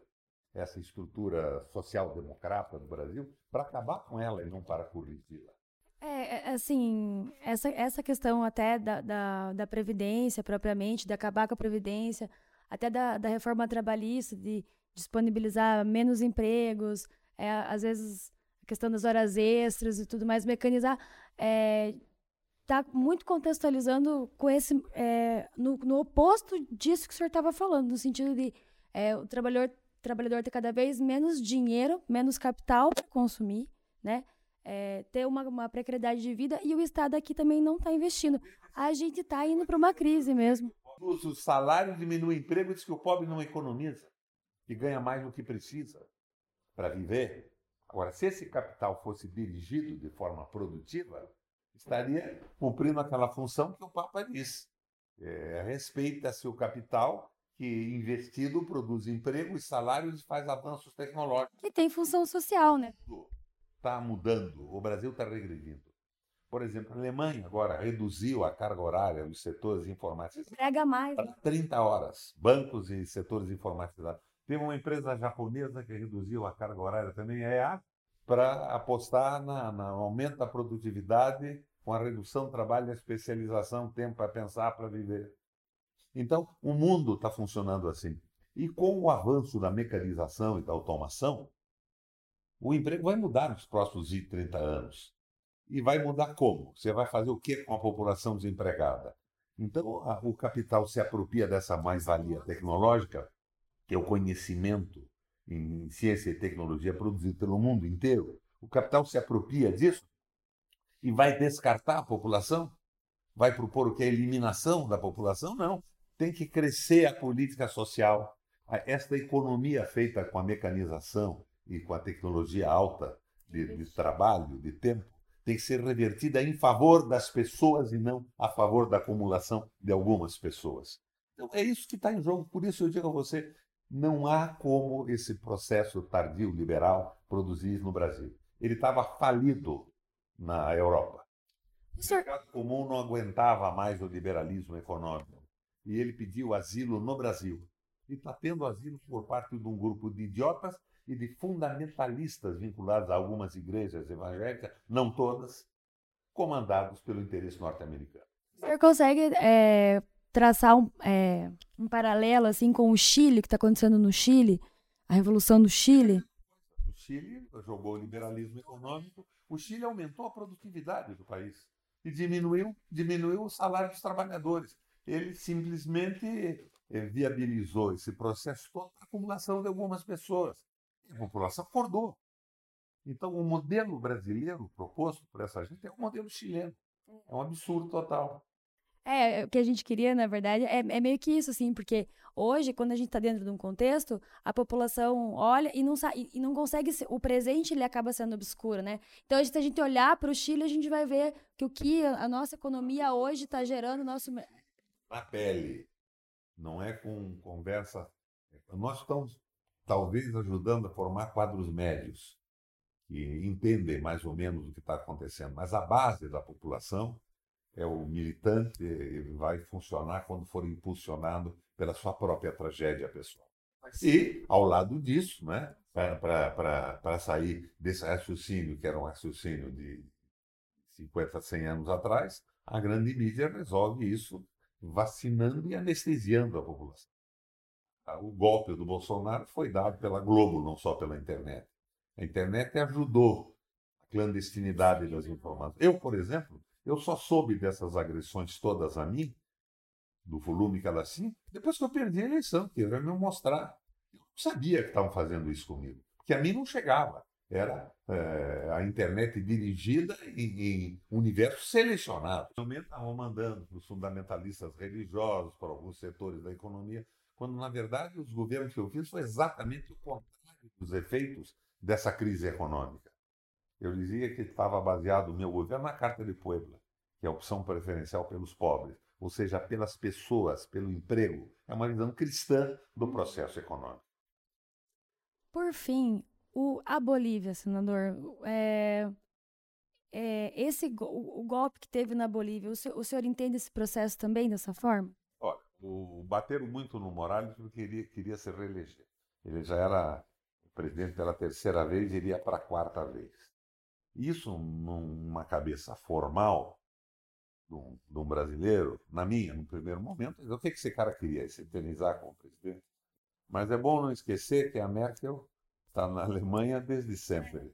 essa estrutura social-democrata do Brasil, para acabar com ela e não para corrigi-la. É, é, assim, essa, essa questão até da, da, da, Previdência propriamente, de acabar com a Previdência, até da, da reforma trabalhista, de disponibilizar menos empregos, é, às vezes a questão das horas extras e tudo mais, mecanizar, está é, muito contextualizando com esse, é, no, no, oposto disso que o senhor estava falando, no sentido de é, o trabalhador, trabalhador ter cada vez menos dinheiro, menos capital para consumir, né? é, ter uma, uma precariedade de vida e o Estado aqui também não está investindo. A gente está indo para uma crise mesmo. O salário diminui o emprego diz que o pobre não economiza e ganha mais do que precisa para viver. Agora, se esse capital fosse dirigido de forma produtiva, estaria cumprindo aquela função que o Papa disse. É, Respeita-se o capital que investido produz emprego e salários e faz avanços tecnológicos. E tem função social, né? está mudando, o Brasil está regredindo. Por exemplo, a Alemanha agora reduziu a carga horária dos setores informáticos. Entrega mais. Para 30 horas. Bancos e setores informatizados. Teve uma empresa japonesa que reduziu a carga horária também, a EA, para apostar na, no aumento da produtividade com a redução do trabalho, a especialização, tempo para pensar, para viver. Então, o mundo está funcionando assim. E com o avanço da mecanização e da automação, o emprego vai mudar nos próximos 20, 30 anos. E vai mudar como? Você vai fazer o que com a população desempregada? Então, a, o capital se apropria dessa mais-valia tecnológica, que é o conhecimento em ciência e tecnologia produzido pelo mundo inteiro. O capital se apropria disso e vai descartar a população? Vai propor o que? A eliminação da população? Não. Tem que crescer a política social. Esta economia feita com a mecanização, e com a tecnologia alta de, de trabalho, de tempo, tem que ser revertida em favor das pessoas e não a favor da acumulação de algumas pessoas. Então é isso que está em jogo. Por isso eu digo a você, não há como esse processo tardio liberal produzir no Brasil. Ele estava falido na Europa. O mercado comum não aguentava mais o liberalismo econômico e ele pediu asilo no Brasil. E está tendo asilo por parte de um grupo de idiotas e de fundamentalistas vinculados a algumas igrejas evangélicas, não todas, comandados pelo interesse norte-americano. O senhor consegue é, traçar um, é, um paralelo assim com o Chile, que está acontecendo no Chile, a Revolução do Chile? O Chile jogou o liberalismo econômico, o Chile aumentou a produtividade do país e diminuiu, diminuiu o salário dos trabalhadores. Ele simplesmente eh, viabilizou esse processo toda a acumulação de algumas pessoas a população acordou. Então, o modelo brasileiro proposto por essa gente é o modelo chileno. É um absurdo total. É, o que a gente queria, na verdade, é, é meio que isso, assim, porque hoje, quando a gente está dentro de um contexto, a população olha e não, e não consegue. O presente ele acaba sendo obscuro, né? Então, se a gente olhar para o Chile, a gente vai ver que o que a nossa economia hoje está gerando nosso. Na pele. Não é com conversa. Nós estamos talvez ajudando a formar quadros médios, que entendem mais ou menos o que está acontecendo. Mas a base da população é o militante e vai funcionar quando for impulsionado pela sua própria tragédia pessoal. E, ao lado disso, né, para sair desse raciocínio, que era um raciocínio de 50, 100 anos atrás, a grande mídia resolve isso vacinando e anestesiando a população. Tá? O golpe do Bolsonaro foi dado pela Globo, não só pela internet. A internet ajudou a clandestinidade das informações. Eu, por exemplo, eu só soube dessas agressões todas a mim, do volume que elas tinham, depois que eu perdi a eleição, que era me mostrar. Eu não sabia que estavam fazendo isso comigo, porque a mim não chegava. Era é, a internet dirigida em, em universo selecionado. Também estavam mandando para os fundamentalistas religiosos, para alguns setores da economia, quando na verdade os governos que eu fiz foi exatamente o contrário dos efeitos dessa crise econômica. Eu dizia que estava baseado o meu governo na Carta de Puebla, que é a opção preferencial pelos pobres, ou seja, pelas pessoas, pelo emprego. É uma visão cristã do processo econômico. Por fim, o, a Bolívia, senador, é, é, esse o, o, golpe que teve na Bolívia, o senhor, o senhor entende esse processo também dessa forma? Olha, o, bateram muito no Morales porque queria, queria se reeleger. Ele já era presidente pela terceira vez e iria para a quarta vez. Isso, numa cabeça formal de um, de um, brasileiro, na minha, no primeiro momento, o que esse cara queria? Se eternizar como presidente. Mas é bom não esquecer que a Merkel está na Alemanha desde sempre.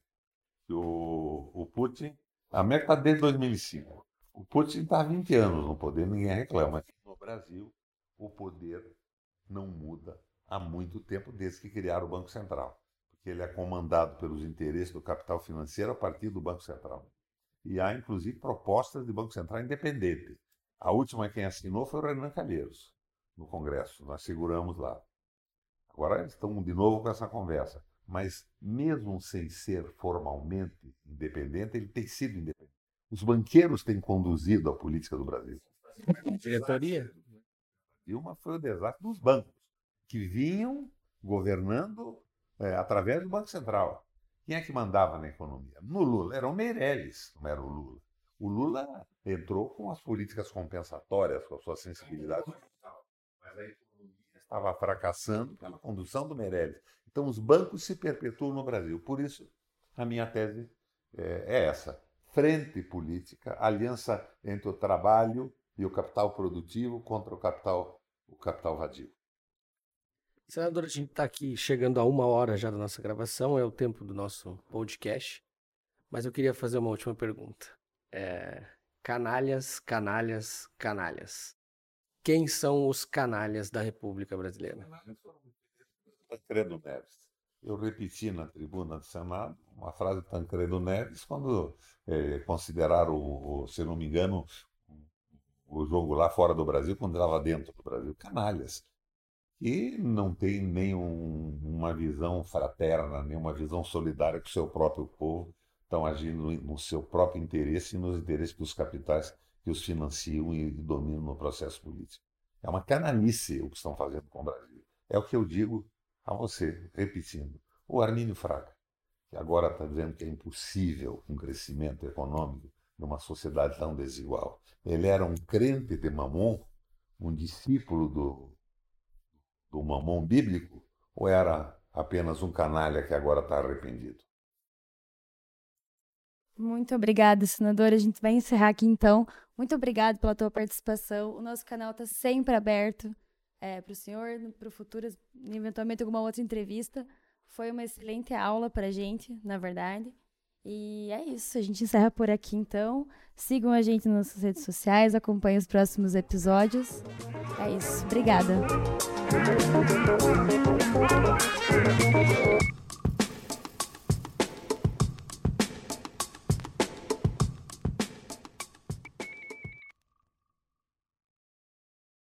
O, o Putin, a Merkel está desde 2005. O Putin está há 20 anos no poder, ninguém reclama. No Brasil, o poder não muda há muito tempo, desde que criaram o Banco Central. Porque ele é comandado pelos interesses do capital financeiro a partir do Banco Central. E há, inclusive, propostas de Banco Central independente. A última quem assinou foi o Renan Calheiros, no Congresso. Nós seguramos lá. Agora eles estão de novo com essa conversa mas mesmo sem ser formalmente independente, ele tem sido independente. Os banqueiros têm conduzido a política do Brasil. Diretoria? Dilma foi o desastre dos bancos, que vinham governando é, através do Banco Central. Quem é que mandava na economia? No Lula. Era o Meirelles, não era o Lula. O Lula entrou com as políticas compensatórias, com a sua sensibilidade. Mas a economia estava fracassando pela condução do Meirelles. Então, os bancos se perpetuam no Brasil. Por isso, a minha tese é, é essa: frente política, aliança entre o trabalho e o capital produtivo contra o capital, o capital vadio. Senador, a gente está aqui chegando a uma hora já da nossa gravação, é o tempo do nosso podcast. Mas eu queria fazer uma última pergunta. É, canalhas, canalhas, canalhas. Quem são os canalhas da República Brasileira? Tancredo Neves. Eu repeti na tribuna do Senado uma frase de Tancredo Neves quando é, consideraram, o, se não me engano, o jogo lá fora do Brasil, quando estava dentro do Brasil. Canalhas. E não tem nenhuma uma visão fraterna, nenhuma visão solidária com o seu próprio povo. Estão agindo no seu próprio interesse e nos interesses dos capitais que os financiam e dominam no processo político. É uma canalice o que estão fazendo com o Brasil. É o que eu digo a você, repetindo, o Armínio Fraga, que agora está dizendo que é impossível um crescimento econômico numa sociedade tão desigual. Ele era um crente de Mamon, um discípulo do, do Mamon bíblico, ou era apenas um canalha que agora está arrependido? Muito obrigada, senador. A gente vai encerrar aqui então. Muito obrigado pela tua participação. O nosso canal está sempre aberto é, para o senhor, para o futuro, eventualmente alguma outra entrevista. Foi uma excelente aula para a gente, na verdade. E é isso, a gente encerra por aqui então. Sigam a gente nas nossas redes sociais, acompanhem os próximos episódios. É isso, obrigada.